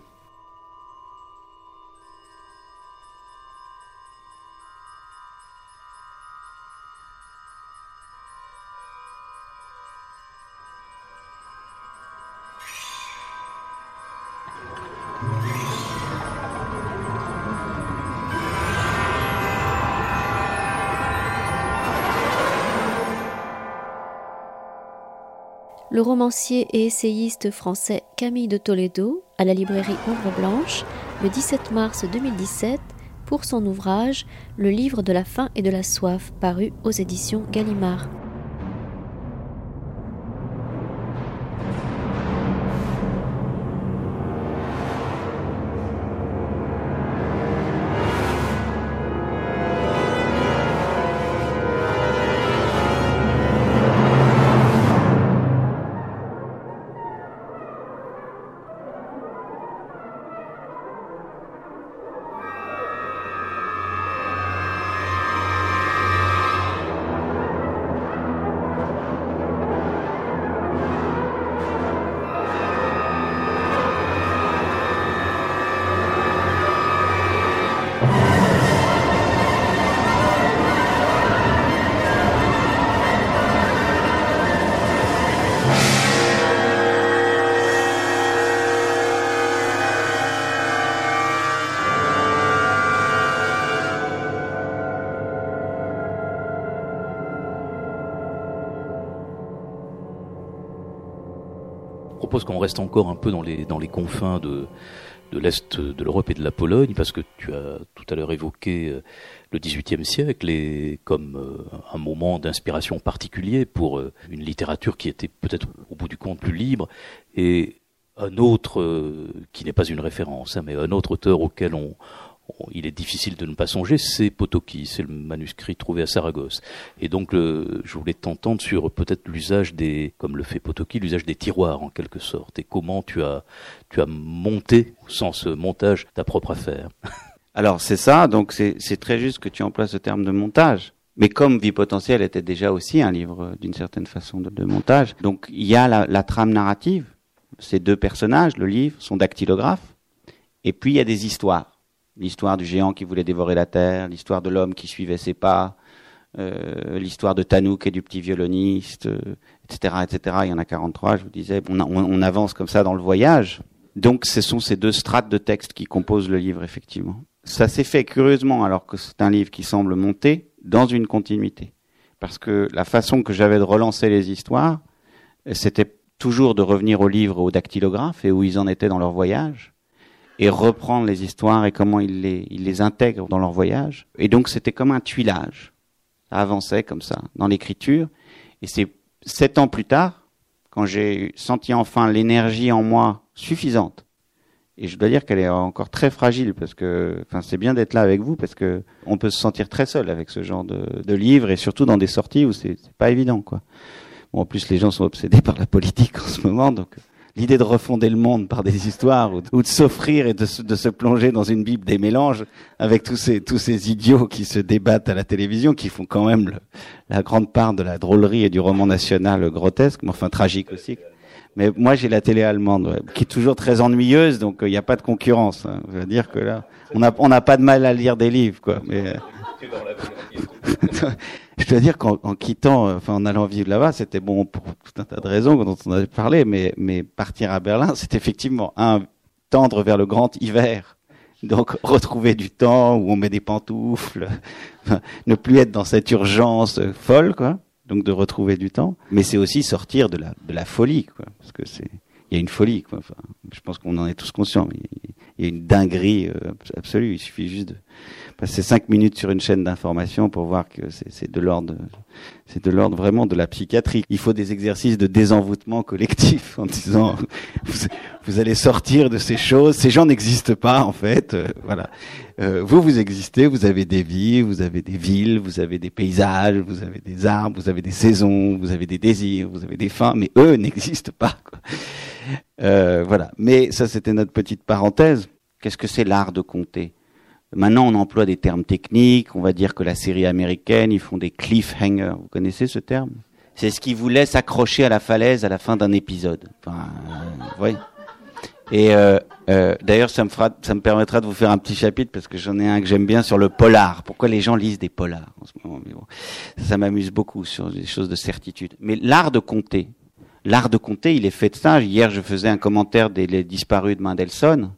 Le romancier et essayiste français Camille de Toledo à la librairie Ombre Blanche le 17 mars 2017 pour son ouvrage Le livre de la faim et de la soif paru aux éditions Gallimard. Qu'on reste encore un peu dans les, dans les confins de, de l'Est de l'Europe et de la Pologne, parce que tu as tout à l'heure évoqué euh, le XVIIIe siècle et comme euh, un moment d'inspiration particulier pour euh, une littérature qui était peut-être au bout du compte plus libre, et un autre, qui n'est pas une référence, hein, mais un autre auteur auquel on, il est difficile de ne pas songer, c'est Potoki, c'est le manuscrit trouvé à Saragosse. Et donc, je voulais t'entendre sur peut-être l'usage des, comme le fait Potoki, l'usage des tiroirs en quelque sorte, et comment tu as, tu as monté, au sens montage, ta propre affaire. Alors c'est ça, donc c'est très juste que tu emploies ce terme de montage. Mais comme Vie potentielle était déjà aussi un livre d'une certaine façon de, montage, donc il y a la, la trame narrative, ces deux personnages, le livre, son dactylographe, et puis il y a des histoires l'histoire du géant qui voulait dévorer la terre, l'histoire de l'homme qui suivait ses pas, euh, l'histoire de Tanouk et du petit violoniste, etc., euh, etc. Il y en a 43, je vous disais. On, avance comme ça dans le voyage. Donc, ce sont ces deux strates de texte qui composent le livre, effectivement. Ça s'est fait curieusement, alors que c'est un livre qui semble monter dans une continuité. Parce que la façon que j'avais de relancer les histoires, c'était toujours de revenir au livre, au dactylographe et où ils en étaient dans leur voyage et reprendre les histoires et comment ils les, ils les intègrent dans leur voyage. Et donc c'était comme un tuilage. Ça avançait comme ça dans l'écriture. Et c'est sept ans plus tard, quand j'ai senti enfin l'énergie en moi suffisante, et je dois dire qu'elle est encore très fragile parce que, enfin, c'est bien d'être là avec vous parce que on peut se sentir très seul avec ce genre de, de livre et surtout dans des sorties où c'est pas évident, quoi. Bon, en plus, les gens sont obsédés par la politique en ce moment, donc l'idée de refonder le monde par des histoires ou, de s'offrir et de, se plonger dans une Bible des mélanges avec tous ces, tous ces idiots qui se débattent à la télévision, qui font quand même la grande part de la drôlerie et du roman national grotesque, mais enfin tragique aussi. Mais moi, j'ai la télé allemande, qui est toujours très ennuyeuse, donc euh, il n'y a pas de concurrence. Hein. Je veux dire que là, on n'a on a pas de mal à lire des livres, quoi. Mais, je dois dire qu'en quittant, enfin en allant vivre là-bas, c'était bon pour tout un tas de raisons dont on avait parlé, mais, mais partir à Berlin, c'est effectivement un tendre vers le grand hiver. Donc retrouver du temps où on met des pantoufles, ne plus être dans cette urgence folle, quoi. Donc de retrouver du temps, mais c'est aussi sortir de la de la folie, quoi, parce que c'est il y a une folie, quoi. Je pense qu'on en est tous conscients. Il y a une dinguerie euh, absolue. Il suffit juste de passer cinq minutes sur une chaîne d'information pour voir que c'est de l'ordre, c'est de l'ordre vraiment de la psychiatrie. Il faut des exercices de désenvoûtement collectif en disant vous, allez sortir de ces choses. Ces gens n'existent pas en fait. Euh, voilà. Euh, vous vous existez. Vous avez des vies, vous avez des villes, vous avez des paysages, vous avez des arbres, vous avez des saisons, vous avez des désirs, vous avez des fins, mais eux n'existent pas. Quoi. Euh, voilà. Mais ça, c'était notre petite parenthèse. Qu'est-ce que c'est l'art de compter? Maintenant, on emploie des termes techniques. On va dire que la série américaine, ils font des cliffhangers. Vous connaissez ce terme? C'est ce qui vous laisse accrocher à la falaise à la fin d'un épisode. Enfin, euh, Et euh, euh, d'ailleurs, ça me fera, ça me permettra de vous faire un petit chapitre parce que j'en ai un que j'aime bien sur le polar. Pourquoi les gens lisent des polars en ce moment? Ça m'amuse beaucoup sur des choses de certitude. Mais l'art de compter, l'art de compter, il est fait de ça. Hier, je faisais un commentaire des disparus de Mendelssohn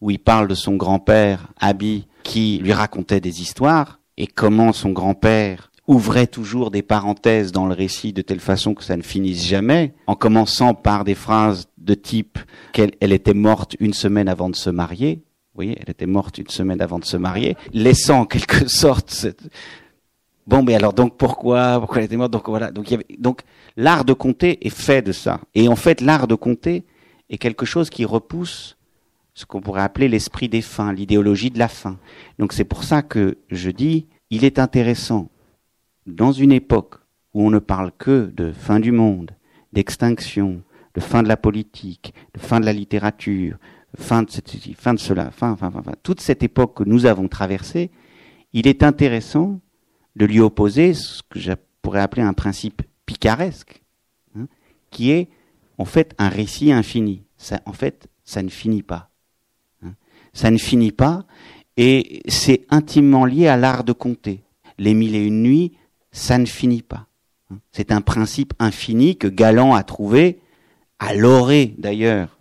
où il parle de son grand-père, Abby, qui lui racontait des histoires, et comment son grand-père ouvrait toujours des parenthèses dans le récit de telle façon que ça ne finisse jamais, en commençant par des phrases de type qu'elle elle était morte une semaine avant de se marier. Voyez, elle était morte une semaine avant de se marier, laissant en quelque sorte cette... Bon, mais alors donc pourquoi Pourquoi elle était morte? Donc voilà. Donc, il y avait... donc l'art de compter est fait de ça. Et en fait, l'art de compter est quelque chose qui repousse ce qu'on pourrait appeler l'esprit des fins, l'idéologie de la fin. Donc c'est pour ça que je dis, il est intéressant, dans une époque où on ne parle que de fin du monde, d'extinction, de fin de la politique, de fin de la littérature, fin de, fin de cela, fin, fin, toute cette époque que nous avons traversée, il est intéressant de lui opposer ce que je pourrais appeler un principe picaresque, hein, qui est en fait un récit infini. En fait, ça ne finit pas ça ne finit pas, et c'est intimement lié à l'art de compter. Les mille et une nuits, ça ne finit pas. C'est un principe infini que Galland a trouvé à l'orée d'ailleurs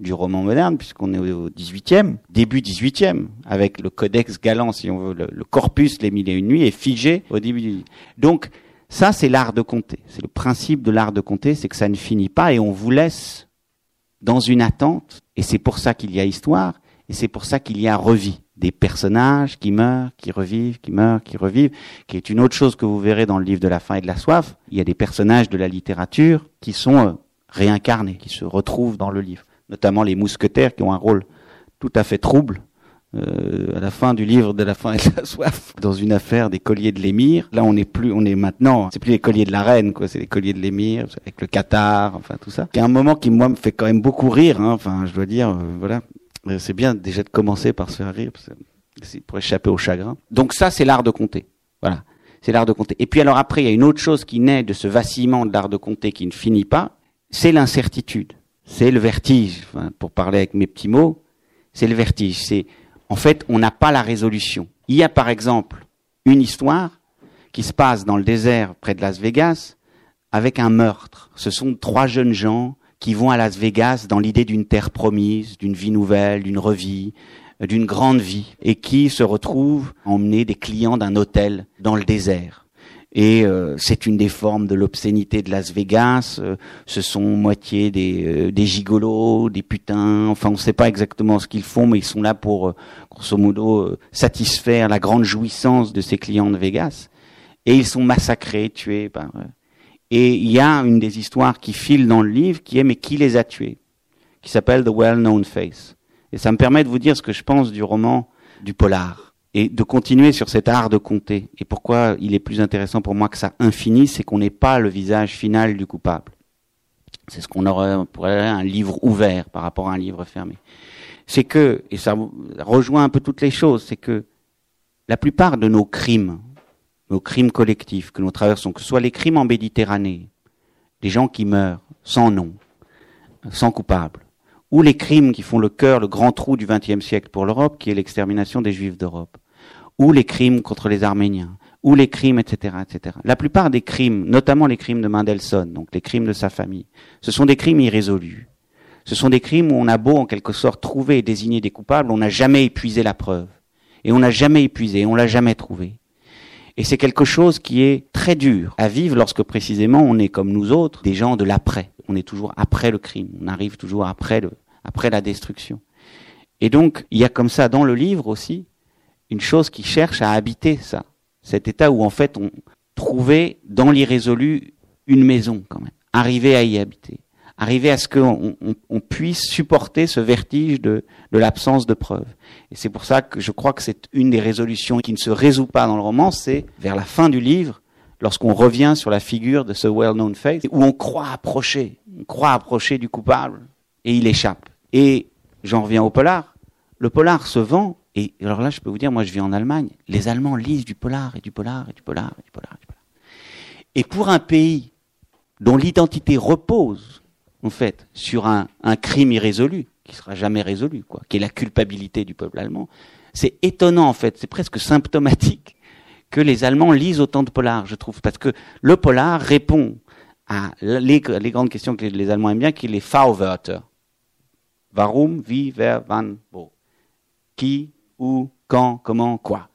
du roman moderne, puisqu'on est au 18e, début 18e, avec le codex Galland, si on veut, le, corpus Les Mille et Une Nuits est figé au début du... Donc, ça, c'est l'art de compter. C'est le principe de l'art de compter, c'est que ça ne finit pas et on vous laisse dans une attente, et c'est pour ça qu'il y a histoire, et c'est pour ça qu'il y a revie. Des personnages qui meurent, qui revivent, qui meurent, qui revivent, qui est une autre chose que vous verrez dans le livre de la faim et de la soif. Il y a des personnages de la littérature qui sont euh, réincarnés, qui se retrouvent dans le livre. Notamment les mousquetaires qui ont un rôle tout à fait trouble euh, à la fin du livre de la faim et de la soif, dans une affaire des colliers de l'émir. Là, on est plus, on est maintenant, c'est plus les colliers de la reine, quoi, c'est les colliers de l'émir, avec le Qatar, enfin tout ça. C'est un moment qui moi me fait quand même beaucoup rire, hein, enfin, je dois dire, euh, voilà. Euh, c'est bien déjà de commencer par se faire rire pour échapper au chagrin. Donc ça, c'est l'art de compter. Voilà, c'est l'art de compter. Et puis alors après, il y a une autre chose qui naît de ce vacillement de l'art de compter qui ne finit pas, c'est l'incertitude, c'est le vertige. pour parler avec mes petits mots, c'est le vertige. C'est en fait, on n'a pas la résolution. Il y a par exemple une histoire qui se passe dans le désert près de Las Vegas avec un meurtre. Ce sont trois jeunes gens qui vont à Las Vegas dans l'idée d'une terre promise, d'une vie nouvelle, d'une revie, euh, d'une grande vie, et qui se retrouvent emmener des clients d'un hôtel dans le désert. Et euh, c'est une des formes de l'obscénité de Las Vegas. Euh, ce sont moitié des, des gigolos, des putains. Enfin, on ne sait pas exactement ce qu'ils font, mais ils sont là pour, grosso modo, satisfaire la grande jouissance de ces clients de Vegas. Et ils sont massacrés, tués par et il y a une des histoires qui file dans le livre qui est mais qui les a tués, qui s'appelle The Well-Known Face. Et ça me permet de vous dire ce que je pense du roman du polar et de continuer sur cet art de compter. Et pourquoi il est plus intéressant pour moi que ça infini, c'est qu'on n'est pas le visage final du coupable. c'est ce qu'on aurait pourrait un livre ouvert par rapport à un livre fermé. C'est que, et ça rejoint un peu toutes les choses, c'est que la plupart de nos crimes, nos crimes collectifs que nous traversons, que ce soit les crimes en Méditerranée, des gens qui meurent sans nom, sans coupable, ou les crimes qui font le cœur, le grand trou du XXe siècle pour l'Europe, qui est l'extermination des Juifs d'Europe, ou les crimes contre les Arméniens, ou les crimes, etc., etc. La plupart des crimes, notamment les crimes de Mendelssohn, donc les crimes de sa famille, ce sont des crimes irrésolus. Ce sont des crimes où on a beau en quelque sorte trouver et désigner des coupables, on n'a jamais épuisé la preuve. Et on n'a jamais épuisé, on l'a jamais trouvé. Et c'est quelque chose qui est très dur à vivre lorsque précisément on est comme nous autres, des gens de l'après. On est toujours après le crime, on arrive toujours après le, après la destruction. Et donc, il y a comme ça dans le livre aussi une chose qui cherche à habiter ça. Cet état où en fait on trouvait dans l'irrésolu une maison quand même. Arriver à y habiter. Arriver à ce qu'on on, puisse supporter ce vertige de, de l'absence de preuves. Et c'est pour ça que je crois que c'est une des résolutions qui ne se résout pas dans le roman, c'est vers la fin du livre, lorsqu'on revient sur la figure de ce well-known face, où on croit approcher, on croit approcher du coupable, et il échappe. Et j'en reviens au polar. Le polar se vend, et alors là, je peux vous dire, moi je vis en Allemagne, les Allemands lisent du polar, et du polar, et du polar, et du polar, et du polar. Et pour un pays dont l'identité repose, en fait, sur un, un crime irrésolu, qui sera jamais résolu, quoi, qui est la culpabilité du peuple allemand, c'est étonnant, en fait, c'est presque symptomatique que les Allemands lisent autant de polar, je trouve, parce que le polar répond à les, grandes questions que les Allemands aiment bien, qui est les V-Wörter. Warum, wie, wer, wann, wo. Qui, où, quand, comment, quoi.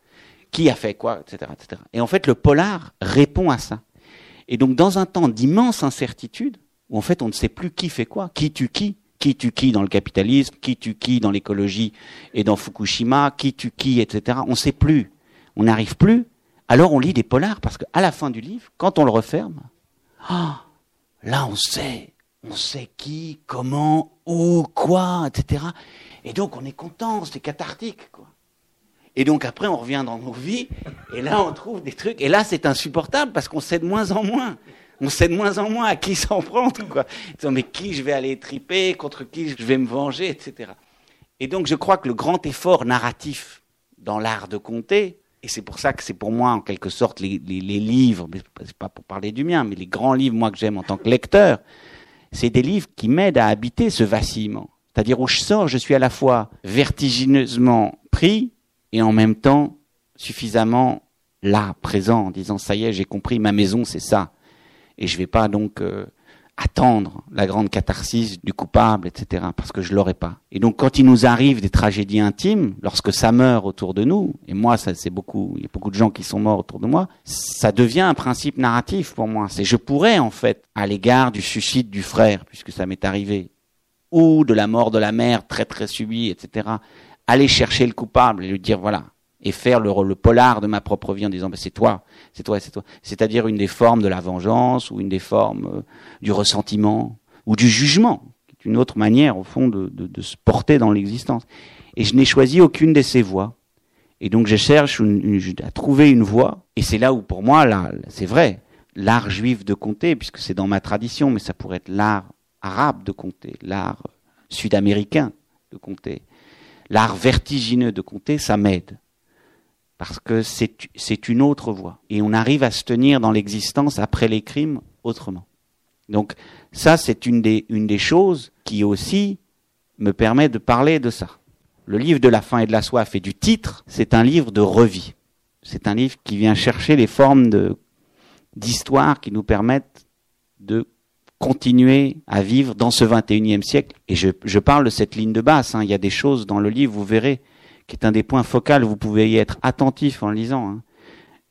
Qui a fait quoi, etc., etc. Et en fait, le polar répond à ça. Et donc, dans un temps d'immense incertitude, où en fait, on ne sait plus qui fait quoi, qui tue qui, qui tue qui dans le capitalisme, qui tue qui dans l'écologie et dans Fukushima, qui tue qui, etc. On ne sait plus. On n'arrive plus. Alors, on lit des polars parce qu'à la fin du livre, quand on le referme, ah, là, on sait on sait qui, comment, où, quoi, etc. Et donc on est content, c'est cathartique, quoi. Et donc après on revient dans nos vies, et là on trouve des trucs, et là c'est insupportable parce qu'on sait de moins en moins. On sait de moins en moins à qui s'en prendre, quoi. Mais qui je vais aller triper, contre qui je vais me venger, etc. Et donc je crois que le grand effort narratif dans l'art de compter, et c'est pour ça que c'est pour moi en quelque sorte les, les, les livres, c'est pas pour parler du mien, mais les grands livres moi que j'aime en tant que lecteur, c'est des livres qui m'aident à habiter ce vacillement. C'est-à-dire où je sors, je suis à la fois vertigineusement pris et en même temps suffisamment là, présent, en disant ça y est, j'ai compris, ma maison c'est ça. Et je vais pas donc euh, attendre la grande catharsis du coupable, etc., parce que je l'aurai pas. Et donc, quand il nous arrive des tragédies intimes, lorsque ça meurt autour de nous, et moi, ça, c'est beaucoup, il y a beaucoup de gens qui sont morts autour de moi, ça devient un principe narratif pour moi. C'est je pourrais, en fait, à l'égard du suicide du frère, puisque ça m'est arrivé, ou de la mort de la mère très très subie, etc., aller chercher le coupable et lui dire, voilà, et faire le, polar de ma propre vie en disant ben, c'est toi, c'est toi, c'est toi. C'est-à-dire une des formes de la vengeance ou une des formes euh, du ressentiment ou du jugement, qui est une autre manière au fond de, se porter dans l'existence. Et je n'ai choisi aucune de ces voies. Et donc je cherche à trouver une voie. Et c'est là où pour moi, c'est vrai, l'art juif de compter, puisque c'est dans ma tradition, mais ça pourrait être l'art arabe de compter, l'art sud-américain de compter, l'art vertigineux de compter, ça m'aide parce que c'est une autre voie. Et on arrive à se tenir dans l'existence après les crimes autrement. Donc ça, c'est une des, une des choses qui aussi me permet de parler de ça. Le livre de la faim et de la soif et du titre, c'est un livre de revie. C'est un livre qui vient chercher les formes d'histoire qui nous permettent de continuer à vivre dans ce 21e siècle. Et je, je parle de cette ligne de basse. Hein. Il y a des choses dans le livre, vous verrez, qui est un des points focaux, vous pouvez y être attentif en lisant. Hein.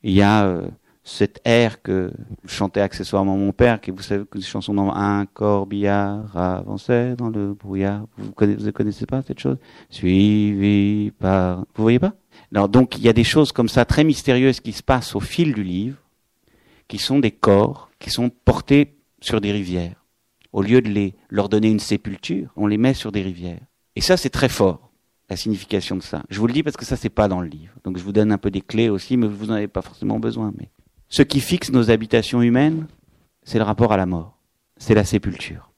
Il y a euh, cette air que chantait accessoirement mon père, qui vous savez que chanson dans un corbillard avançait dans le brouillard. Vous connaissez, connaissez pas cette chose? Suivi par. Vous voyez pas? Donc il y a des choses comme ça très mystérieuses qui se passent au fil du livre, qui sont des corps qui sont portés sur des rivières. Au lieu de les leur donner une sépulture, on les met sur des rivières. Et ça c'est très fort la signification de ça. Je vous le dis parce que ça, c'est pas dans le livre. Donc je vous donne un peu des clés aussi, mais vous n'en avez pas forcément besoin. Ce qui fixe nos habitations humaines, c'est le rapport à la mort. C'est la sépulture.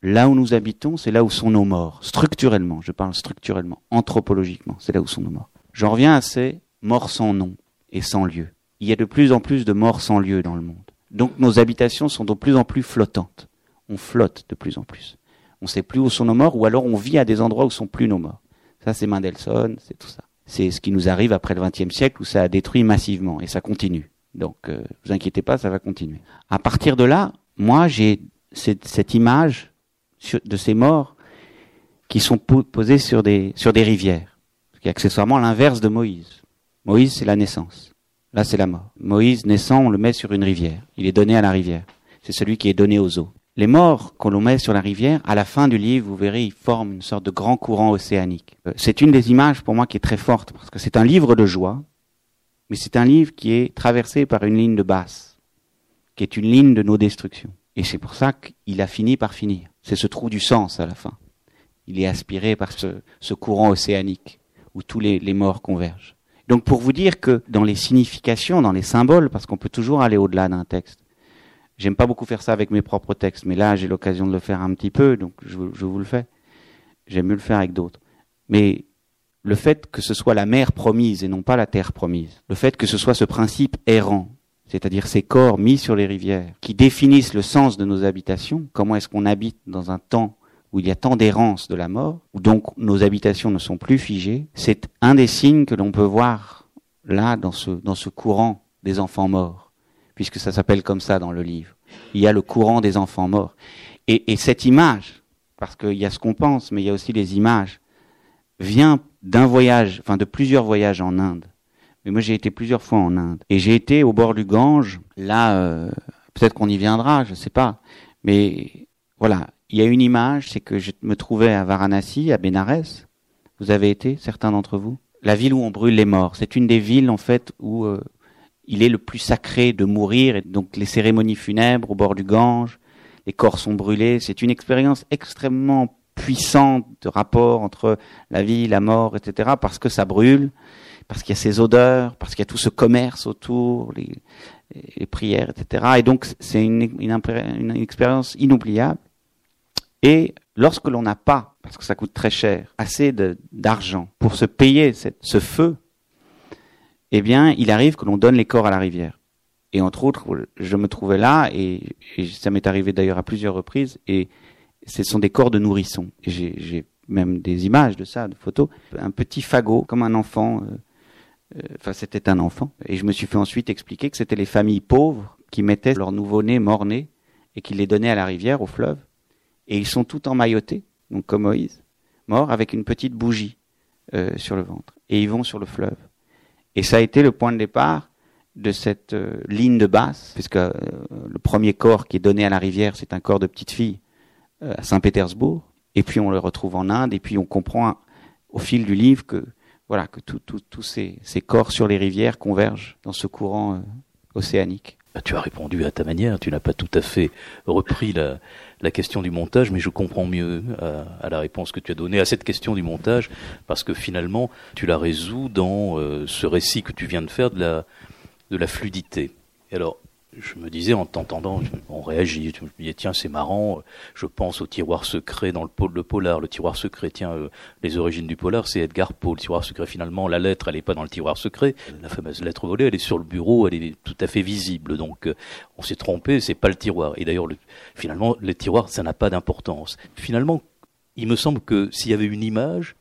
là où nous habitons, c'est là où sont nos morts. Structurellement, je parle structurellement, anthropologiquement, c'est là où sont nos morts. J'en reviens à ces morts sans nom et sans lieu. Il y a de plus en plus de morts sans lieu dans le monde. Donc nos habitations sont de plus en plus flottantes. On flotte de plus en plus. On ne sait plus où sont nos morts, ou alors on vit à des endroits où sont plus nos morts. Ça, c'est Mendelssohn, c'est tout ça. C'est ce qui nous arrive après le XXe siècle où ça a détruit massivement et ça continue. Donc, euh, vous inquiétez pas, ça va continuer. À partir de là, moi, j'ai cette, image de ces morts qui sont posés sur des sur des rivières, ce qui est accessoirement l'inverse de Moïse. Moïse, c'est la naissance. Là, c'est la mort. Moïse, naissant, on le met sur une rivière. Il est donné à la rivière. C'est celui qui est donné aux eaux. Les morts qu'on l'on met sur la rivière, à la fin du livre, vous verrez, ils forment une sorte de grand courant océanique. Euh, c'est une des images pour moi qui est très forte, parce que c'est un livre de joie, mais c'est un livre qui est traversé par une ligne de basse, qui est une ligne de nos destructions. Et c'est pour ça qu'il a fini par finir. C'est ce trou du sens à la fin. Il est aspiré par ce, courant océanique où tous les, les morts convergent. Donc pour vous dire que dans les significations, dans les symboles, parce qu'on peut toujours aller au-delà d'un texte, J'aime pas beaucoup faire ça avec mes propres textes, mais là j'ai l'occasion de le faire un petit peu, donc je, vous le fais. J'aime mieux le faire avec d'autres. Mais le fait que ce soit la mer promise et non pas la terre promise, le fait que ce soit ce principe errant, c'est-à-dire ces corps mis sur les rivières, qui définissent le sens de nos habitations, comment est-ce qu'on habite dans un temps où il y a tant d'errance de la mort, où donc nos habitations ne sont plus figées, c'est un des signes que l'on peut voir là dans ce, dans ce courant des enfants morts puisque ça s'appelle comme ça dans le livre. Il y a le courant des enfants morts. Et, et cette image, parce qu'il y a ce qu'on pense, mais il y a aussi les images, vient d'un voyage, enfin de plusieurs voyages en Inde. Mais moi j'ai été plusieurs fois en Inde. Et j'ai été au bord du Gange, là, euh, peut-être qu'on y viendra, je ne sais pas. Mais voilà, il y a une image, c'est que je me trouvais à Varanasi, à Bénarès. Vous avez été, certains d'entre vous? La ville où on brûle les morts. C'est une des villes, en fait, où euh, il est le plus sacré de mourir, et donc les cérémonies funèbres au bord du Gange, les corps sont brûlés, c'est une expérience extrêmement puissante de rapport entre la vie, la mort, etc., parce que ça brûle, parce qu'il y a ces odeurs, parce qu'il y a tout ce commerce autour, les, prières, etc. Et donc c'est une, expérience inoubliable. Et lorsque l'on n'a pas, parce que ça coûte très cher, assez d'argent pour se payer ce feu, eh bien, il arrive que l'on donne les corps à la rivière. Et entre autres, je me trouvais là, et, ça m'est arrivé d'ailleurs à plusieurs reprises, et ce sont des corps de nourrissons. J'ai même des images de ça, de photos. Un petit fagot, comme un enfant. Euh, euh, enfin, c'était un enfant. Et je me suis fait ensuite expliquer que c'était les familles pauvres qui mettaient leur nouveau-né mort-né et qui les donnaient à la rivière, au fleuve. Et ils sont tout emmaillotés, donc comme Moïse, morts avec une petite bougie euh, sur le ventre. Et ils vont sur le fleuve. Et ça a été le point de départ de cette euh, ligne de basse, puisque euh, le premier corps qui est donné à la rivière, c'est un corps de petite fille euh, à Saint-Pétersbourg, et puis on le retrouve en Inde, et puis on comprend au fil du livre que voilà que tous ces, ces, corps sur les rivières convergent dans ce courant océanique. Bah, tu as répondu à ta manière, tu n'as pas tout à fait repris la, la question du montage, mais je comprends mieux euh, à, la réponse que tu as donnée à cette question du montage, parce que finalement, tu la résous dans euh, ce récit que tu viens de faire de la, de la fluidité. Et alors, je me disais en t'entendant, on réagit, je me disais tiens c'est marrant, je pense au tiroir secret dans le pôle de polar, le tiroir secret, tiens euh, les origines du polar c'est Edgar Poe, le tiroir secret finalement la lettre elle n'est pas dans le tiroir secret, la fameuse lettre volée elle est sur le bureau, elle est tout à fait visible. Donc euh, on s'est trompé, c'est pas le tiroir. Et d'ailleurs finalement le tiroir ça n'a pas d'importance. Finalement il me semble que s'il y avait une image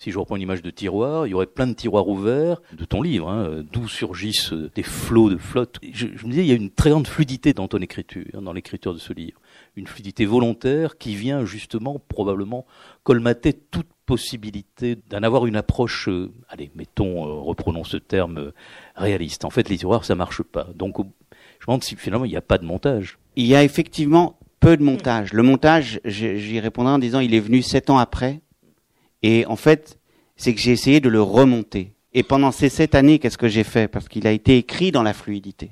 si je reprends une image de tiroir, il y aurait plein de tiroirs ouverts de ton livre, hein, d'où surgissent des flots de flotte. Je, me disais, il y a une très grande fluidité dans ton écriture, dans l'écriture de ce livre. Une fluidité volontaire qui vient justement probablement colmater toute possibilité d'en avoir une approche, euh, allez, mettons, euh, reprenons ce terme, euh, réaliste. En fait, les tiroirs, ça marche pas. Donc, je me demande si finalement il n'y a pas de montage. Il y a effectivement peu de montage. Le montage, j'y répondrai en disant, il est venu sept ans après et en fait, c'est que j'ai essayé de le remonter. Et pendant ces sept années, qu'est-ce que j'ai fait? Parce qu'il a été écrit dans la fluidité.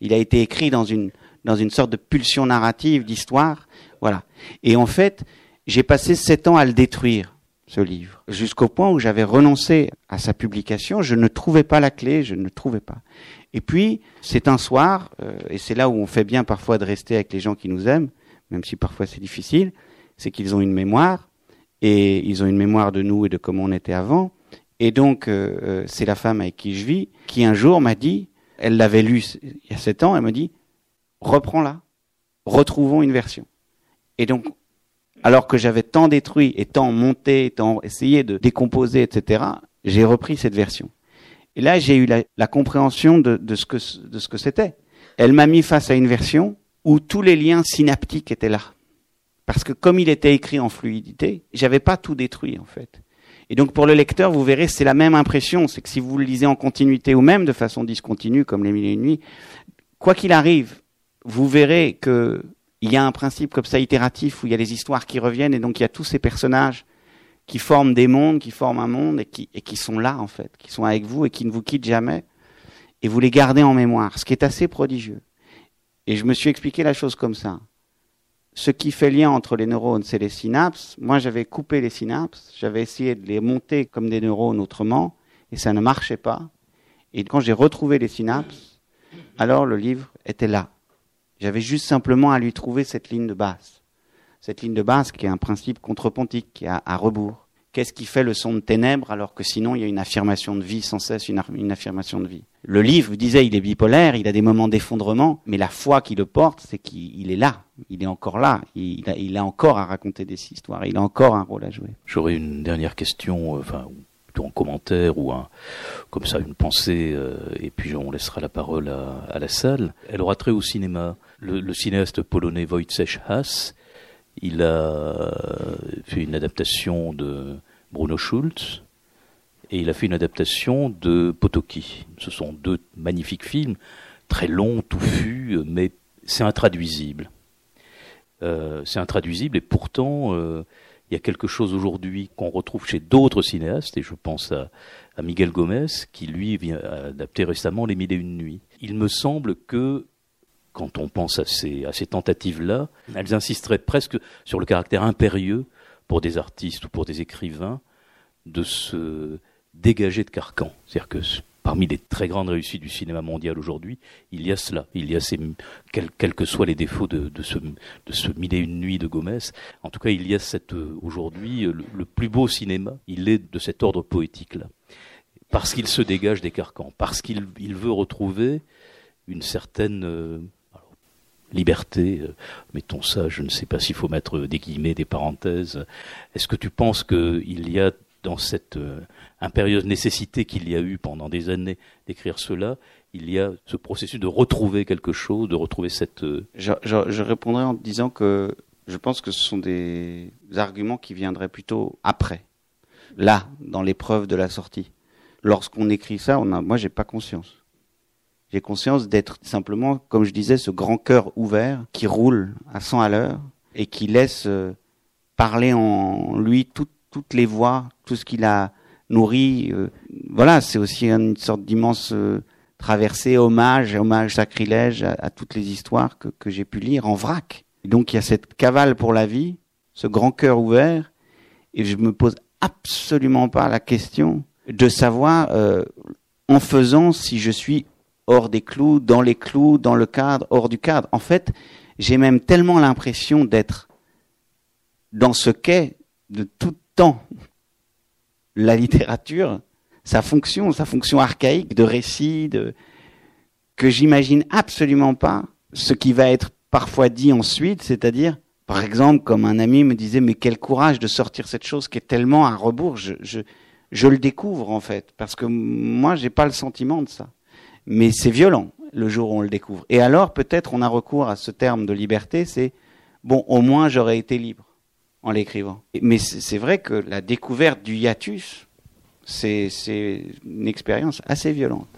Il a été écrit dans une dans une sorte de pulsion narrative d'histoire, voilà. Et en fait, j'ai passé sept ans à le détruire, ce livre, jusqu'au point où j'avais renoncé à sa publication. Je ne trouvais pas la clé, je ne trouvais pas. Et puis, c'est un soir, euh, et c'est là où on fait bien parfois de rester avec les gens qui nous aiment, même si parfois c'est difficile c'est qu'ils ont une mémoire, et ils ont une mémoire de nous et de comment on était avant. Et donc, euh, euh, c'est la femme avec qui je vis, qui un jour m'a dit, elle l'avait lu il y a sept ans, elle m'a dit, reprends-la, retrouvons une version. Et donc, alors que j'avais tant détruit et tant monté, tant essayé de décomposer, etc., j'ai repris cette version. Et là, j'ai eu la, compréhension de, de, ce que de ce que c'était. Elle m'a mis face à une version où tous les liens synaptiques étaient là. Parce que comme il était écrit en fluidité, j'avais pas tout détruit en fait. Et donc pour le lecteur, vous verrez, c'est la même impression. C'est que si vous le lisez en continuité ou même de façon discontinue, comme les mille et une nuits, quoi qu'il arrive, vous verrez que il y a un principe comme ça itératif où il y a des histoires qui reviennent et donc il y a tous ces personnages qui forment des mondes, qui forment un monde et qui, et qui sont là en fait, qui sont avec vous et qui ne vous quittent jamais et vous les gardez en mémoire, ce qui est assez prodigieux. Et je me suis expliqué la chose comme ça. Ce qui fait lien entre les neurones, c'est les synapses. Moi, j'avais coupé les synapses, j'avais essayé de les monter comme des neurones autrement, et ça ne marchait pas. Et quand j'ai retrouvé les synapses, alors le livre était là. J'avais juste simplement à lui trouver cette ligne de base. Cette ligne de base qui est un principe contrepontique, qui est à, rebours. Qu'est-ce qui fait le son de ténèbres alors que sinon il y a une affirmation de vie sans cesse, une, affirmation de vie? Le livre disait il est bipolaire, il a des moments d'effondrement, mais la foi qui le porte, c'est qu'il est là, il est encore là, il a, encore à raconter des histoires, il a encore un rôle à jouer. J'aurais une dernière question, euh, enfin plutôt un commentaire ou comme ça une pensée, euh, et puis on laissera la parole à, la salle. Elle aura trait au cinéma le, cinéaste polonais Wojciech Haas, il a fait une adaptation de Bruno Schulz et il a fait une adaptation de Potoki. Ce sont deux magnifiques films, très longs, touffus, mais c'est intraduisible. Euh, c'est intraduisible et pourtant euh, il y a quelque chose aujourd'hui qu'on retrouve chez d'autres cinéastes, et je pense à, Miguel Gomez, qui lui vient adapter récemment Les Mille et Une Nuits. Il me semble que quand on pense à ces, à ces tentatives-là, elles insisteraient presque sur le caractère impérieux pour des artistes ou pour des écrivains de se dégager de carcan. C'est-à-dire que parmi les très grandes réussites du cinéma mondial aujourd'hui, il y a cela. Il y a ces, quels, que soient les défauts de, de, ce, de ce Mille et une nuits de Gomez. En tout cas, il y a cette, aujourd'hui, le, plus beau cinéma, il est de cet ordre poétique-là. Parce qu'il se dégage des carcans, parce qu'il il veut retrouver une certaine, euh, liberté, euh, mettons ça, je ne sais pas s'il faut mettre des guillemets, des parenthèses. Est-ce que tu penses qu'il y a dans cette euh, impérieuse nécessité qu'il y a eu pendant des années d'écrire cela, il y a ce processus de retrouver quelque chose, de retrouver cette... Euh, je, je, répondrai en disant que je pense que ce sont des arguments qui viendraient plutôt après, là, dans l'épreuve de la sortie. Lorsqu'on écrit ça, on a, moi, j'ai pas conscience. J'ai conscience d'être simplement, comme je disais, ce grand cœur ouvert qui roule à 100 à l'heure et qui laisse euh, parler en lui toutes les voix, tout ce qu'il a nourri. Euh. voilà, c'est aussi une sorte d'immense euh, traversée, hommage, hommage sacrilège à, toutes les histoires que, j'ai pu lire en vrac. Donc il y a cette cavale pour la vie, ce grand cœur ouvert, et je me pose absolument pas la question de savoir en faisant si je suis hors des clous, dans les clous, dans le cadre, hors du cadre. En fait, j'ai même tellement l'impression d'être dans ce qu'est de tout temps. La littérature, sa fonction, sa fonction archaïque de récit, que j'imagine absolument pas ce qui va être parfois dit ensuite, c'est-à-dire, par exemple, comme un ami me disait, mais quel courage de sortir cette chose qui est tellement à rebours, je le découvre en fait, parce que moi, j'ai pas le sentiment de ça mais c'est violent le jour où on le découvre. Et alors peut-être on a recours à ce terme de liberté, c'est bon, au moins j'aurais été libre en l'écrivant. Mais c'est vrai que la découverte du hiatus, c'est une expérience assez violente.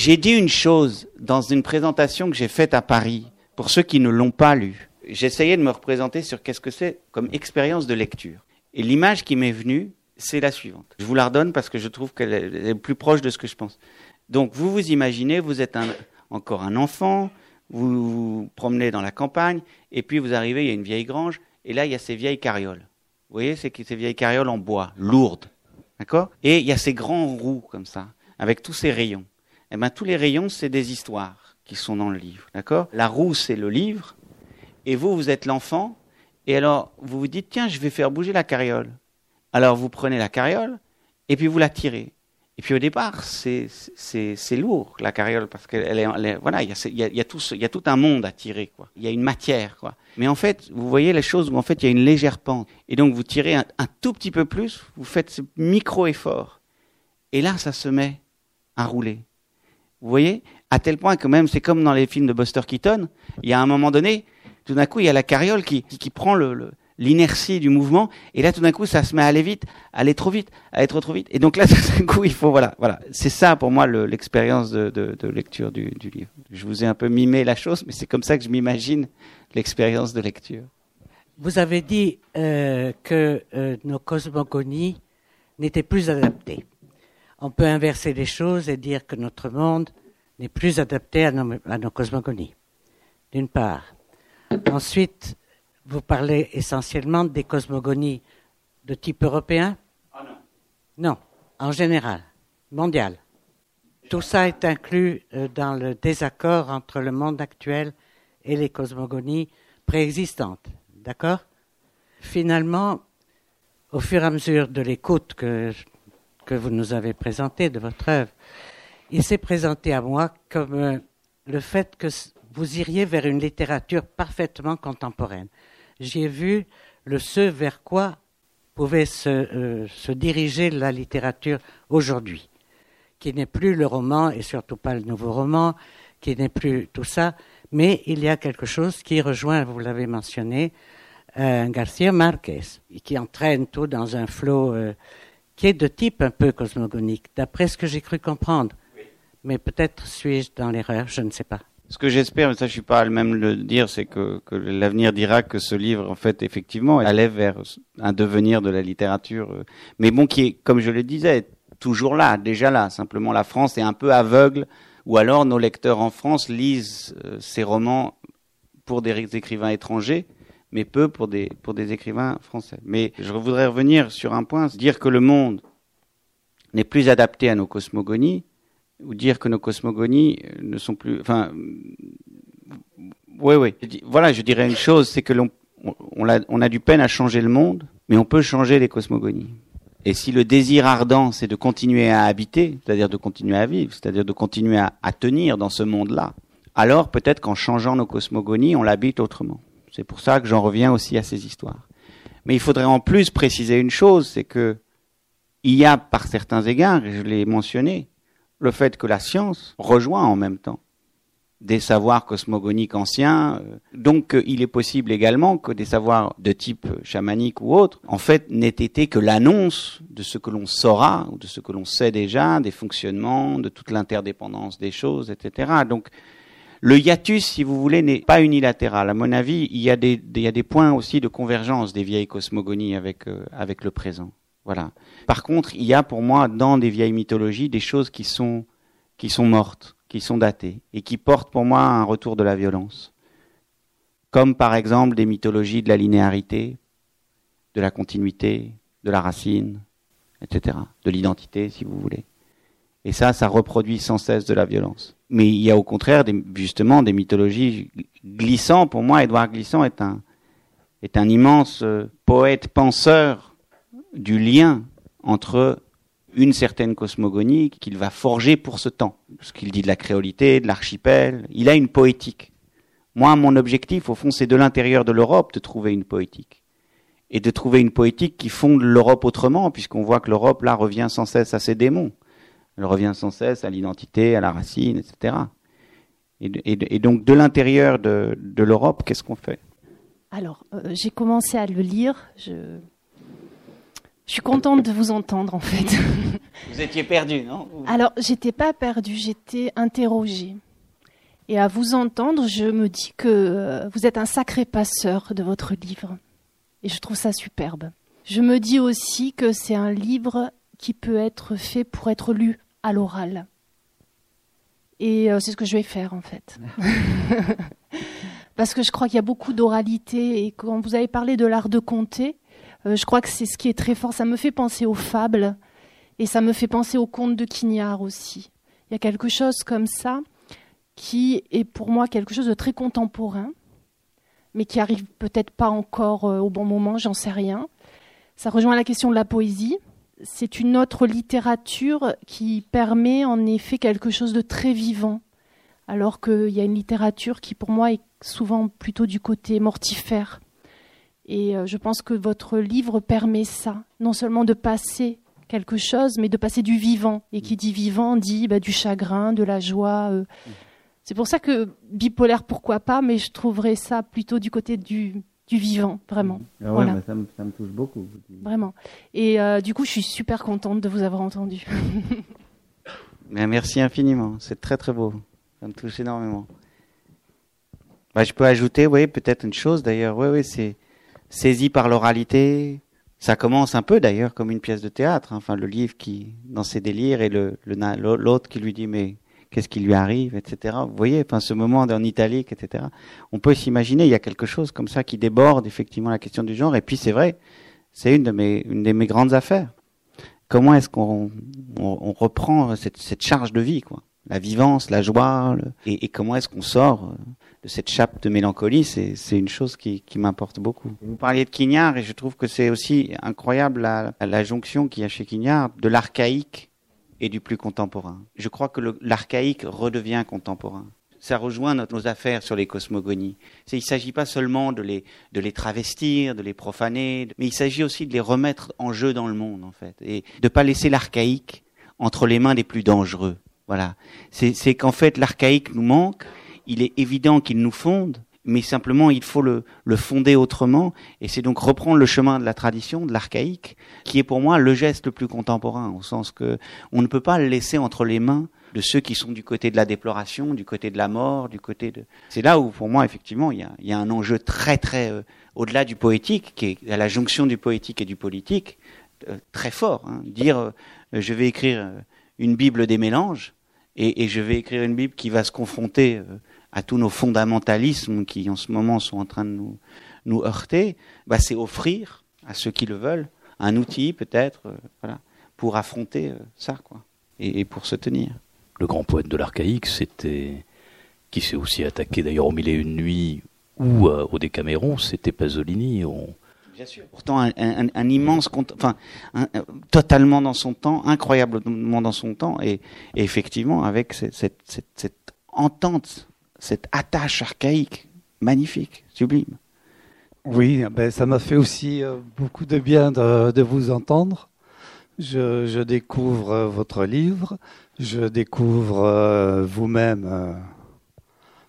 J'ai dit une chose dans une présentation que j'ai faite à Paris, pour ceux qui ne l'ont pas lu. J'essayais de me représenter sur qu'est-ce que c'est comme expérience de lecture. Et l'image qui m'est venue, c'est la suivante. Je vous la redonne parce que je trouve qu'elle est plus proche de ce que je pense. Donc, vous vous imaginez, vous êtes encore un enfant, vous vous promenez dans la campagne, et puis vous arrivez, il y a une vieille grange, et là, il y a ces vieilles carrioles. Vous voyez, c'est ces vieilles carrioles en bois, lourdes. D'accord? Et il y a ces grands roues comme ça, avec tous ces rayons. Eh bien, tous les rayons, c'est des histoires qui sont dans le livre. D'accord? La roue, c'est le livre, et vous, vous êtes l'enfant, et alors vous vous dites, tiens, je vais faire bouger la carriole. Alors vous prenez la carriole, et puis vous la tirez. Et puis au départ, c'est lourd la carriole parce qu'elle est, voilà, il y a, y, a, y, a tout, un monde à tirer quoi. Il y a une matière quoi. Mais en fait, vous voyez les choses où en fait il y a une légère pente. Et donc vous tirez un, un tout petit peu plus, vous faites ce micro effort. Et là, ça se met à rouler. Vous voyez, à tel point que même c'est comme dans les films de Buster Keaton, il y a un moment donné, tout d'un coup, il y a la carriole qui, qui, prend l'inertie du mouvement, et là tout d'un coup ça se met à aller vite, à aller trop vite, à être trop vite, et donc là tout d'un coup il faut voilà voilà c'est ça pour moi l'expérience de, de, de, lecture du, du, livre. Je vous ai un peu mimé la chose, mais c'est comme ça que je m'imagine l'expérience de lecture. Vous avez dit euh, que euh, nos cosmogonies n'étaient plus adaptées. On peut inverser les choses et dire que notre monde n'est plus adapté à nos, à nos cosmogonies. D'une part. Ensuite, vous parlez essentiellement des cosmogonies de type européen? Ah non. Non, en général, mondial. Tout ça est inclus euh, dans le désaccord entre le monde actuel et les cosmogonies préexistantes. D'accord? Finalement, au fur et à mesure de l'écoute que, que vous nous avez présentée de votre œuvre, il s'est présenté à moi comme euh, le fait que vous iriez vers une littérature parfaitement contemporaine. J'ai vu le ce vers quoi pouvait se, euh, se diriger la littérature aujourd'hui, qui n'est plus le roman et surtout pas le nouveau roman, qui n'est plus tout ça, mais il y a quelque chose qui rejoint, vous l'avez mentionné, euh, Garcia Marquez, qui entraîne tout dans un flot euh, qui est de type un peu cosmogonique, d'après ce que j'ai cru comprendre. Mais peut-être suis-je dans l'erreur, je ne sais pas. Ce que j'espère, mais ça je suis pas à même le dire, c'est que, que l'avenir dira que ce livre, en fait, effectivement, allait vers un devenir de la littérature, euh, mais bon, qui est, comme je le disais, toujours là, déjà là. Simplement, la France est un peu aveugle, ou alors nos lecteurs en France lisent euh, ces romans pour des écrivains étrangers, mais peu pour des pour des écrivains français. Mais je voudrais revenir sur un point, dire que le monde n'est plus adapté à nos cosmogonies ou dire que nos cosmogonies ne sont plus. Enfin, oui, oui. Voilà, je dirais une chose, c'est que l'on on a, du peine à changer le monde, mais on peut changer les cosmogonies. Et si le désir ardent, c'est de continuer à habiter, c'est-à-dire de continuer à vivre, c'est-à-dire de continuer à tenir dans ce monde-là, alors peut-être qu'en changeant nos cosmogonies, on l'habite autrement. C'est pour ça que j'en reviens aussi à ces histoires. Mais il faudrait en plus préciser une chose, c'est que il y a par certains égards, je l'ai mentionné, le fait que la science rejoint en même temps des savoirs cosmogoniques anciens. Euh, donc il est possible également que des savoirs de type chamanique ou autre, en fait, n'aient été que l'annonce de ce que l'on saura, ou de ce que l'on sait déjà, des fonctionnements, de toute l'interdépendance des choses, etc. Donc le hiatus, si vous voulez, n'est pas unilatéral. À mon avis, il y a des, points aussi de convergence des vieilles cosmogonies avec, euh, avec le présent. Voilà. Par contre, il y a pour moi dans des vieilles mythologies des choses qui sont mortes, qui sont datées et qui portent pour moi un retour de la violence. Comme par exemple des mythologies de la linéarité, de la continuité, de la racine, etc., de l'identité si vous voulez. Et ça, ça reproduit sans cesse de la violence. Mais il y a au contraire justement des mythologies glissant. Pour moi, Édouard Glissant est un est un immense euh, poète penseur du lien entre une certaine cosmogonie qu'il va forger pour ce temps. Ce qu'il dit de la créolité, de l'archipel, il a une poétique. Moi, mon objectif, au fond, c'est de l'intérieur de l'Europe de trouver une poétique. Et de trouver une poétique qui fonde l'Europe autrement, puisqu'on voit que l'Europe, là, revient sans cesse à ses démons. Elle revient sans cesse à l'identité, à la racine, etc. Et, donc, de l'intérieur de, l'Europe, qu'est-ce qu'on fait? Alors, euh, j'ai commencé à le lire. Je Je suis contente de vous entendre en fait. Vous étiez perdu, non? Alors, j'étais pas perdue, j'étais interrogée. Et à vous entendre, je me dis que euh, vous êtes un sacré passeur de votre livre. Et je trouve ça superbe. Je me dis aussi que c'est un livre qui peut être fait pour être lu à l'oral. Et euh, c'est ce que je vais faire en fait. Parce que je crois qu'il y a beaucoup d'oralité et quand vous avez parlé de l'art de compter, euh, je crois que c'est ce qui est très fort. Ça me fait penser aux fables et ça me fait penser aux contes de Quignard aussi. Il y a quelque chose comme ça qui est pour moi quelque chose de très contemporain, mais qui arrive peut-être pas encore euh, au bon moment, j'en sais rien. Ça rejoint la question de la poésie. C'est une autre littérature qui permet en effet quelque chose de très vivant, alors qu'il y a une littérature qui pour moi est souvent plutôt du côté mortifère. Et euh, je pense que votre livre permet ça, non seulement de passer quelque chose, mais de passer du vivant. Et qui dit vivant dit bah, du chagrin, de la joie. Euh, c'est pour ça que bipolaire, pourquoi pas, mais je trouverais ça plutôt du côté du, du vivant, vraiment. Ah ouais, ça, me, ça, me, touche beaucoup. Vraiment. Et euh, du coup, je suis super contente de vous avoir entendu. mais merci infiniment. C'est très très beau. Ça me touche énormément. Bah, je peux ajouter, oui, peut-être une chose d'ailleurs. Oui, oui, c'est saisi par l'oralité. Ça commence un peu d'ailleurs comme une pièce de théâtre. Hein. Enfin, le livre qui, dans ses délires, et le l'autre qui lui dit mais qu'est-ce qui lui arrive, etc. Vous voyez, enfin, ce moment en italique, etc. On peut s'imaginer, il y a quelque chose comme ça qui déborde effectivement la question du genre. Et puis c'est vrai, c'est une de mes, une de mes grandes affaires. Comment est-ce qu'on on, reprend cette, cette, charge de vie, quoi? La vivance, la joie, et, et, comment est-ce qu'on sort de cette chape de mélancolie? C'est, c'est une chose qui, qui m'importe beaucoup. Vous parliez de Quignard, et je trouve que c'est aussi incroyable la, la jonction qu'il y a chez Quignard de l'archaïque et du plus contemporain. Je crois que l'archaïque redevient contemporain. Ça rejoint notre, nos affaires sur les cosmogonies. Il ne s'agit pas seulement de les, de les travestir, de les profaner, mais il s'agit aussi de les remettre en jeu dans le monde, en fait, et de ne pas laisser l'archaïque entre les mains des plus dangereux. Voilà. C'est qu'en fait, l'archaïque nous manque, il est évident qu'il nous fonde, mais simplement il faut le, le fonder autrement, et c'est donc reprendre le chemin de la tradition, de l'archaïque, qui est pour moi le geste le plus contemporain, au sens que on ne peut pas le laisser entre les mains de ceux qui sont du côté de la déploration, du côté de la mort, du côté de. C'est là où, pour moi, effectivement, il y a, il y a un enjeu très, très euh, au-delà du poétique, qui est à la jonction du poétique et du politique, euh, très fort. Hein. Dire, euh, je vais écrire une Bible des mélanges, et, et, je vais écrire une Bible qui va se confronter à tous nos fondamentalismes qui en ce moment sont en train de nous, nous heurter, bah, c'est offrir à ceux qui le veulent un outil peut-être euh, voilà, pour affronter euh, ça quoi, et, et, pour se tenir. Le grand poète de l'archaïque, c'était qui s'est aussi attaqué d'ailleurs au mille et une nuits ou euh, au Décaméron, c'était Pasolini. On... Bien sûr. Pourtant un, un, un immense, enfin un, totalement dans son temps, incroyablement dans son temps, et, et effectivement avec cette, cette, cette, cette entente cette attache archaïque, magnifique, sublime. Oui, ben ça m'a fait aussi euh, beaucoup de bien de, vous entendre. Je, découvre euh, votre livre, je découvre euh, vous-même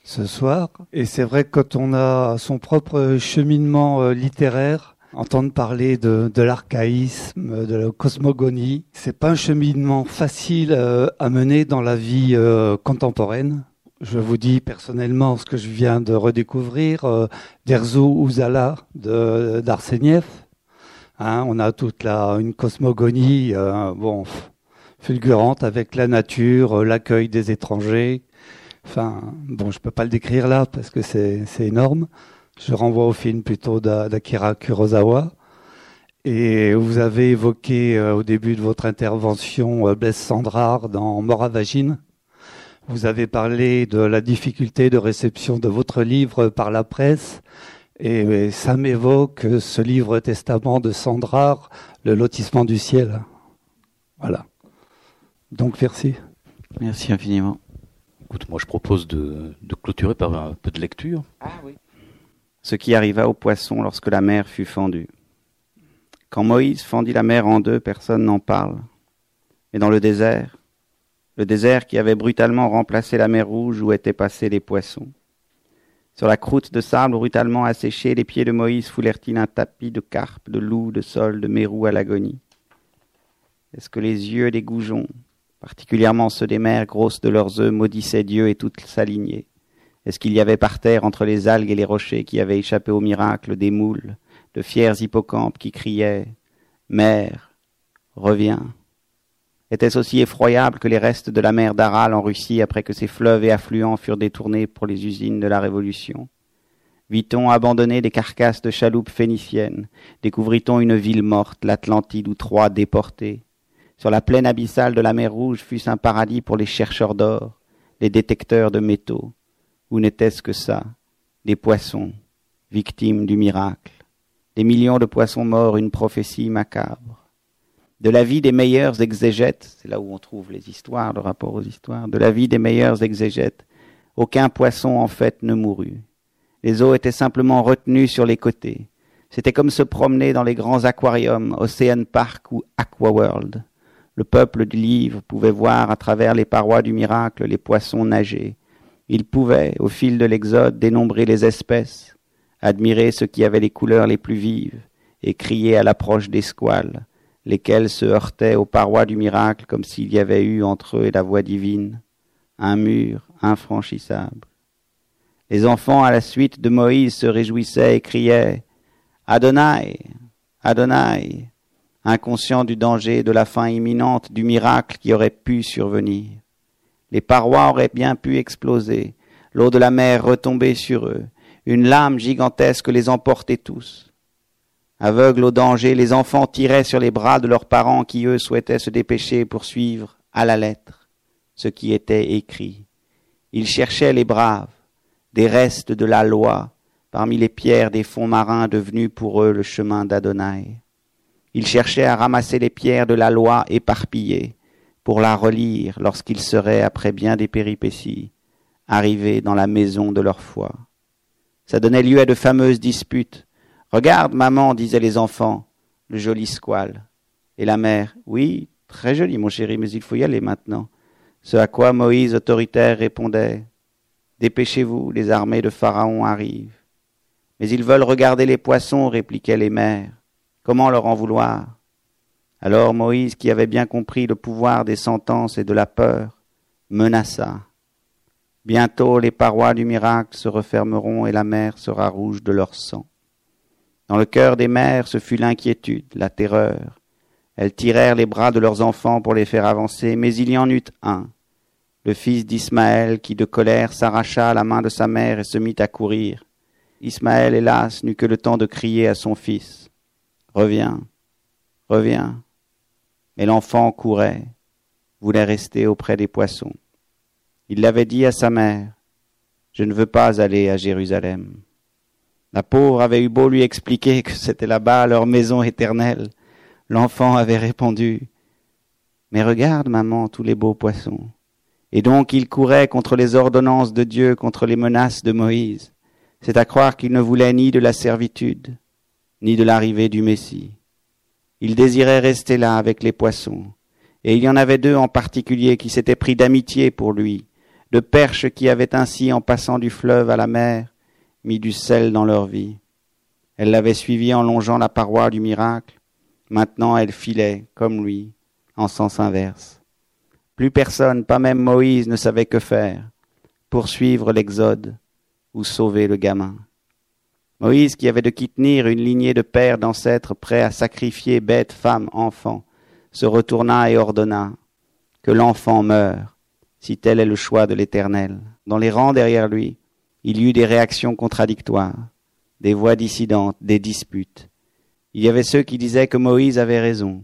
ce soir. Et c'est vrai que quand on a son propre cheminement littéraire, entendre parler de, de l'archaïsme, de la cosmogonie, c'est pas un cheminement facile à mener dans la vie contemporaine. Je vous dis personnellement ce que je viens de redécouvrir, euh, d'Erzo Ouzala d'Arseniev. Hein, on a toute la, une cosmogonie euh, bon, fulgurante avec la nature, euh, l'accueil des étrangers. Enfin, bon, je peux pas le décrire là parce que c'est énorme. Je renvoie au film plutôt d'Akira Kurosawa. Et vous avez évoqué euh, au début de votre intervention Blaise Sandrard dans Moravagine. Vous avez parlé de la difficulté de réception de votre livre par la presse. Et ça m'évoque ce livre testament de Sandrard, Le lotissement du ciel. Voilà. Donc merci. Merci infiniment. Écoute, moi je propose de, de, clôturer par un peu de lecture. Ah oui. Ce qui arriva au poisson lorsque la mer fut fendue. Quand Moïse fendit la mer en deux, personne n'en parle. Mais dans le désert, le désert qui avait brutalement remplacé la mer rouge où étaient passés les poissons. Sur la croûte de sable brutalement asséchée, les pieds de Moïse foulèrent-ils un tapis de carpes, de loups, de sols, de mérous à l'agonie? Est-ce que les yeux des goujons, particulièrement ceux des mères grosses de leurs œufs, maudissaient Dieu et toute sa lignée? Est-ce qu'il y avait par terre, entre les algues et les rochers qui avaient échappé au miracle, des moules, de fiers hippocampes qui criaient Mère, reviens Était-ce aussi effroyable que les restes de la mer d'Aral en Russie après que ses fleuves et affluents furent détournés pour les usines de la Révolution? Vit-on abandonner des carcasses de chaloupes phéniciennes? Découvrit-on une ville morte, l'Atlantide ou Troie déportée Sur la plaine abyssale de la mer Rouge fut-ce un paradis pour les chercheurs d'or, les détecteurs de métaux? Ou n'était-ce que ça Des poissons, victimes du miracle? Des millions de poissons morts, une prophétie macabre de la vie des meilleurs exégètes, c'est là où on trouve les histoires, le rapport aux histoires, de la vie des meilleurs exégètes, aucun poisson en fait ne mourut. Les eaux étaient simplement retenues sur les côtés. C'était comme se promener dans les grands aquariums, Ocean Park ou Aqua World. Le peuple du livre pouvait voir à travers les parois du miracle les poissons nager. Il pouvait, au fil de l'exode, dénombrer les espèces, admirer ceux qui avaient les couleurs les plus vives, et crier à l'approche des squales, lesquels se heurtaient aux parois du miracle comme s'il y avait eu entre eux et la voix divine un mur infranchissable. Les enfants, à la suite de Moïse, se réjouissaient et criaient Adonai, Adonai, inconscients du danger, de la fin imminente, du miracle qui aurait pu survenir. Les parois auraient bien pu exploser, l'eau de la mer retomber sur eux, une lame gigantesque les emportait tous. Aveugles au danger, les enfants tiraient sur les bras de leurs parents qui, eux, souhaitaient se dépêcher pour suivre à la lettre ce qui était écrit. Ils cherchaient les braves, des restes de la loi, parmi les pierres des fonds marins devenus pour eux le chemin d'Adonai. Ils cherchaient à ramasser les pierres de la loi éparpillées, pour la relire lorsqu'ils seraient, après bien des péripéties, arrivés dans la maison de leur foi. Ça donnait lieu à de fameuses disputes. Regarde, maman, disaient les enfants, le joli squale. Et la mère, oui, très joli, mon chéri, mais il faut y aller maintenant. Ce à quoi Moïse autoritaire répondait, Dépêchez-vous, les armées de Pharaon arrivent. Mais ils veulent regarder les poissons, répliquaient les mères. Comment leur en vouloir? Alors Moïse, qui avait bien compris le pouvoir des sentences et de la peur, menaça. Bientôt les parois du miracle se refermeront et la mer sera rouge de leur sang. Dans le cœur des mères, ce fut l'inquiétude, la terreur. Elles tirèrent les bras de leurs enfants pour les faire avancer, mais il y en eut un, le fils d'Ismaël, qui de colère s'arracha à la main de sa mère et se mit à courir. Ismaël, hélas, n'eut que le temps de crier à son fils. Reviens, reviens. Mais l'enfant courait, voulait rester auprès des poissons. Il l'avait dit à sa mère. Je ne veux pas aller à Jérusalem. La pauvre avait eu beau lui expliquer que c'était là-bas leur maison éternelle. L'enfant avait répondu. Mais regarde, maman, tous les beaux poissons. Et donc il courait contre les ordonnances de Dieu, contre les menaces de Moïse. C'est à croire qu'il ne voulait ni de la servitude, ni de l'arrivée du Messie. Il désirait rester là avec les poissons. Et il y en avait deux en particulier qui s'étaient pris d'amitié pour lui, de perches qui avaient ainsi, en passant du fleuve à la mer, mis du sel dans leur vie. Elle l'avait suivi en longeant la paroi du miracle. Maintenant elle filait, comme lui, en sens inverse. Plus personne, pas même Moïse, ne savait que faire, poursuivre l'exode ou sauver le gamin. Moïse, qui avait de qui tenir une lignée de pères d'ancêtres prêts à sacrifier bêtes, femmes, enfants, se retourna et ordonna que l'enfant meure, si tel est le choix de l'Éternel. Dans les rangs derrière lui, il y eut des réactions contradictoires, des voix dissidentes, des disputes. Il y avait ceux qui disaient que Moïse avait raison.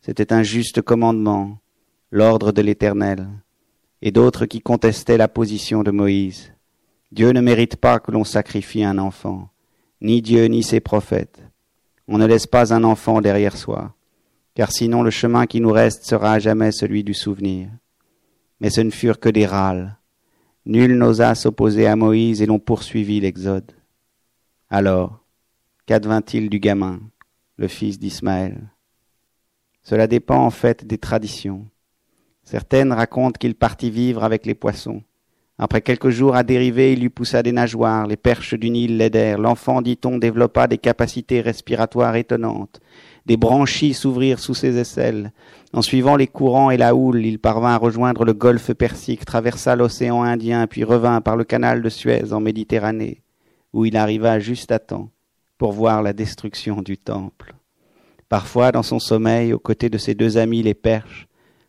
C'était un juste commandement, l'ordre de l'Éternel, et d'autres qui contestaient la position de Moïse. Dieu ne mérite pas que l'on sacrifie un enfant, ni Dieu ni ses prophètes. On ne laisse pas un enfant derrière soi, car sinon le chemin qui nous reste sera à jamais celui du souvenir. Mais ce ne furent que des râles. Nul n'osa s'opposer à Moïse et l'on poursuivit l'Exode. Alors, qu'advint-il du gamin, le fils d'Ismaël? Cela dépend en fait des traditions. Certaines racontent qu'il partit vivre avec les poissons, Après quelques jours à dériver, il lui poussa des nageoires, les perches du Nil l'aidèrent, l'enfant, dit-on, développa des capacités respiratoires étonnantes, des branchies s'ouvrirent sous ses aisselles. En suivant les courants et la houle, il parvint à rejoindre le golfe Persique, traversa l'océan Indien, puis revint par le canal de Suez en Méditerranée, où il arriva juste à temps pour voir la destruction du temple. Parfois, dans son sommeil, aux côtés de ses deux amis les perches,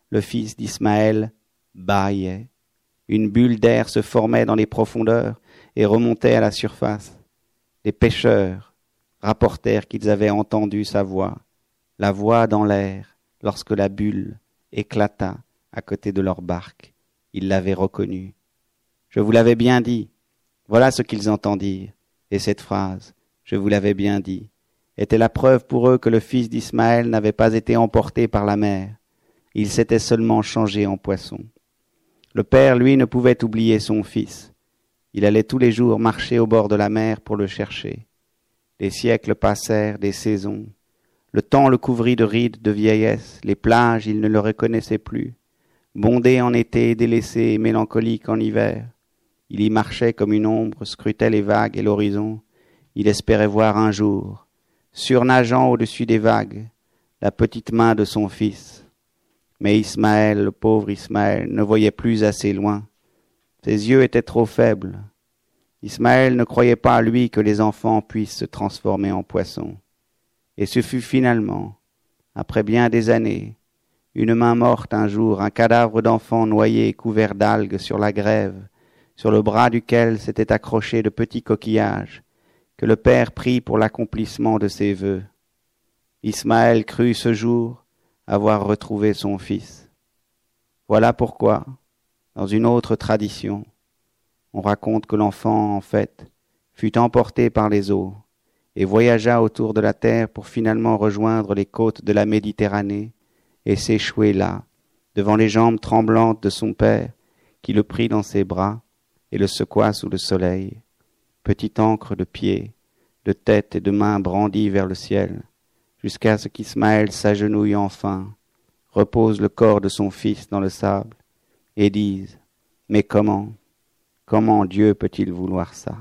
le fils d'Ismaël bâillait. Une bulle d'air se formait dans les profondeurs et remontait à la surface. Les pêcheurs rapportèrent qu'ils avaient entendu sa voix, la voix dans l'air, lorsque la bulle éclata à côté de leur barque. Ils l'avaient reconnue. Je vous l'avais bien dit. Voilà ce qu'ils entendirent. Et cette phrase, je vous l'avais bien dit, était la preuve pour eux que le fils d'Ismaël n'avait pas été emporté par la mer. Il s'était seulement changé en poisson. Le père, lui, ne pouvait oublier son fils. Il allait tous les jours marcher au bord de la mer pour le chercher. Les siècles passèrent, des saisons. Le temps le couvrit de rides de vieillesse, les plages, il ne le reconnaissait plus. Bondé en été, délaissé mélancolique en hiver. Il y marchait comme une ombre, scrutait les vagues et l'horizon. Il espérait voir un jour, surnageant au-dessus des vagues, la petite main de son fils, mais Ismaël, le pauvre Ismaël, ne voyait plus assez loin. Ses yeux étaient trop faibles. Ismaël ne croyait pas à lui que les enfants puissent se transformer en poissons. Et ce fut finalement, après bien des années, une main morte un jour, un cadavre d'enfant noyé couvert d'algues sur la grève, sur le bras duquel s'étaient accrochés de petits coquillages, que le père prit pour l'accomplissement de ses vœux. Ismaël crut ce jour avoir retrouvé son fils. Voilà pourquoi, dans une autre tradition, on raconte que l'enfant, en fait, fut emporté par les eaux et voyagea autour de la terre pour finalement rejoindre les côtes de la Méditerranée et s'échouer là, devant les jambes tremblantes de son père, qui le prit dans ses bras et le secoua sous le soleil, petite encre de pieds, de tête et de mains brandies vers le ciel jusqu'à ce qu'Ismaël s'agenouille enfin, repose le corps de son fils dans le sable, et dise Mais comment, comment Dieu peut-il vouloir ça?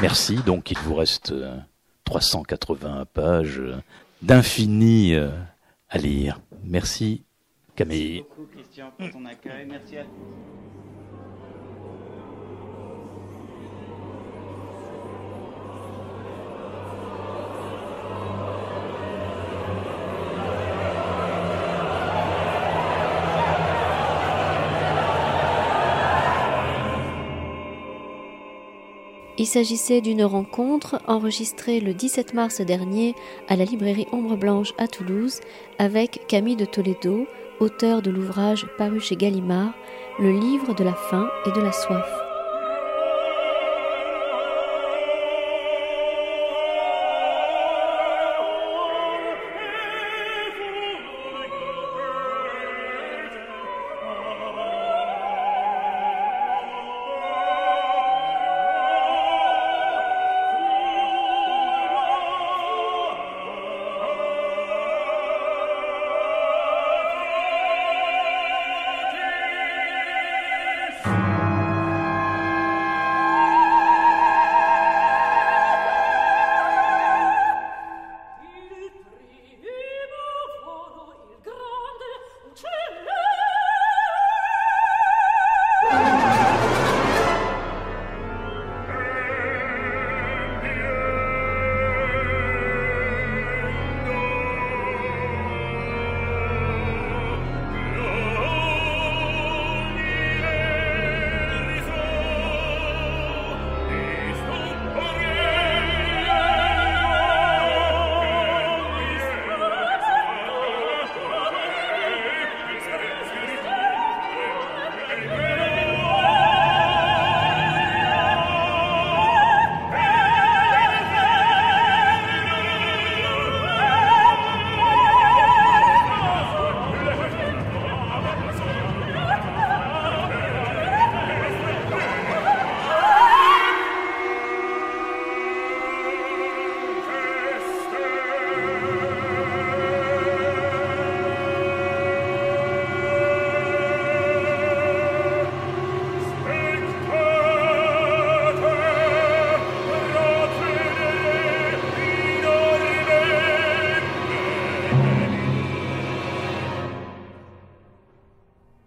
Merci, donc il vous reste 380 euh, pages euh, d'infini euh, à lire. Merci Camille. Merci beaucoup Christian pour ton accueil. Merci à Il s'agissait d'une rencontre enregistrée le 17 mars dernier à la librairie Ombre Blanche à Toulouse avec Camille de Toledo, auteur de l'ouvrage paru chez Gallimard, Le livre de la faim et de la soif.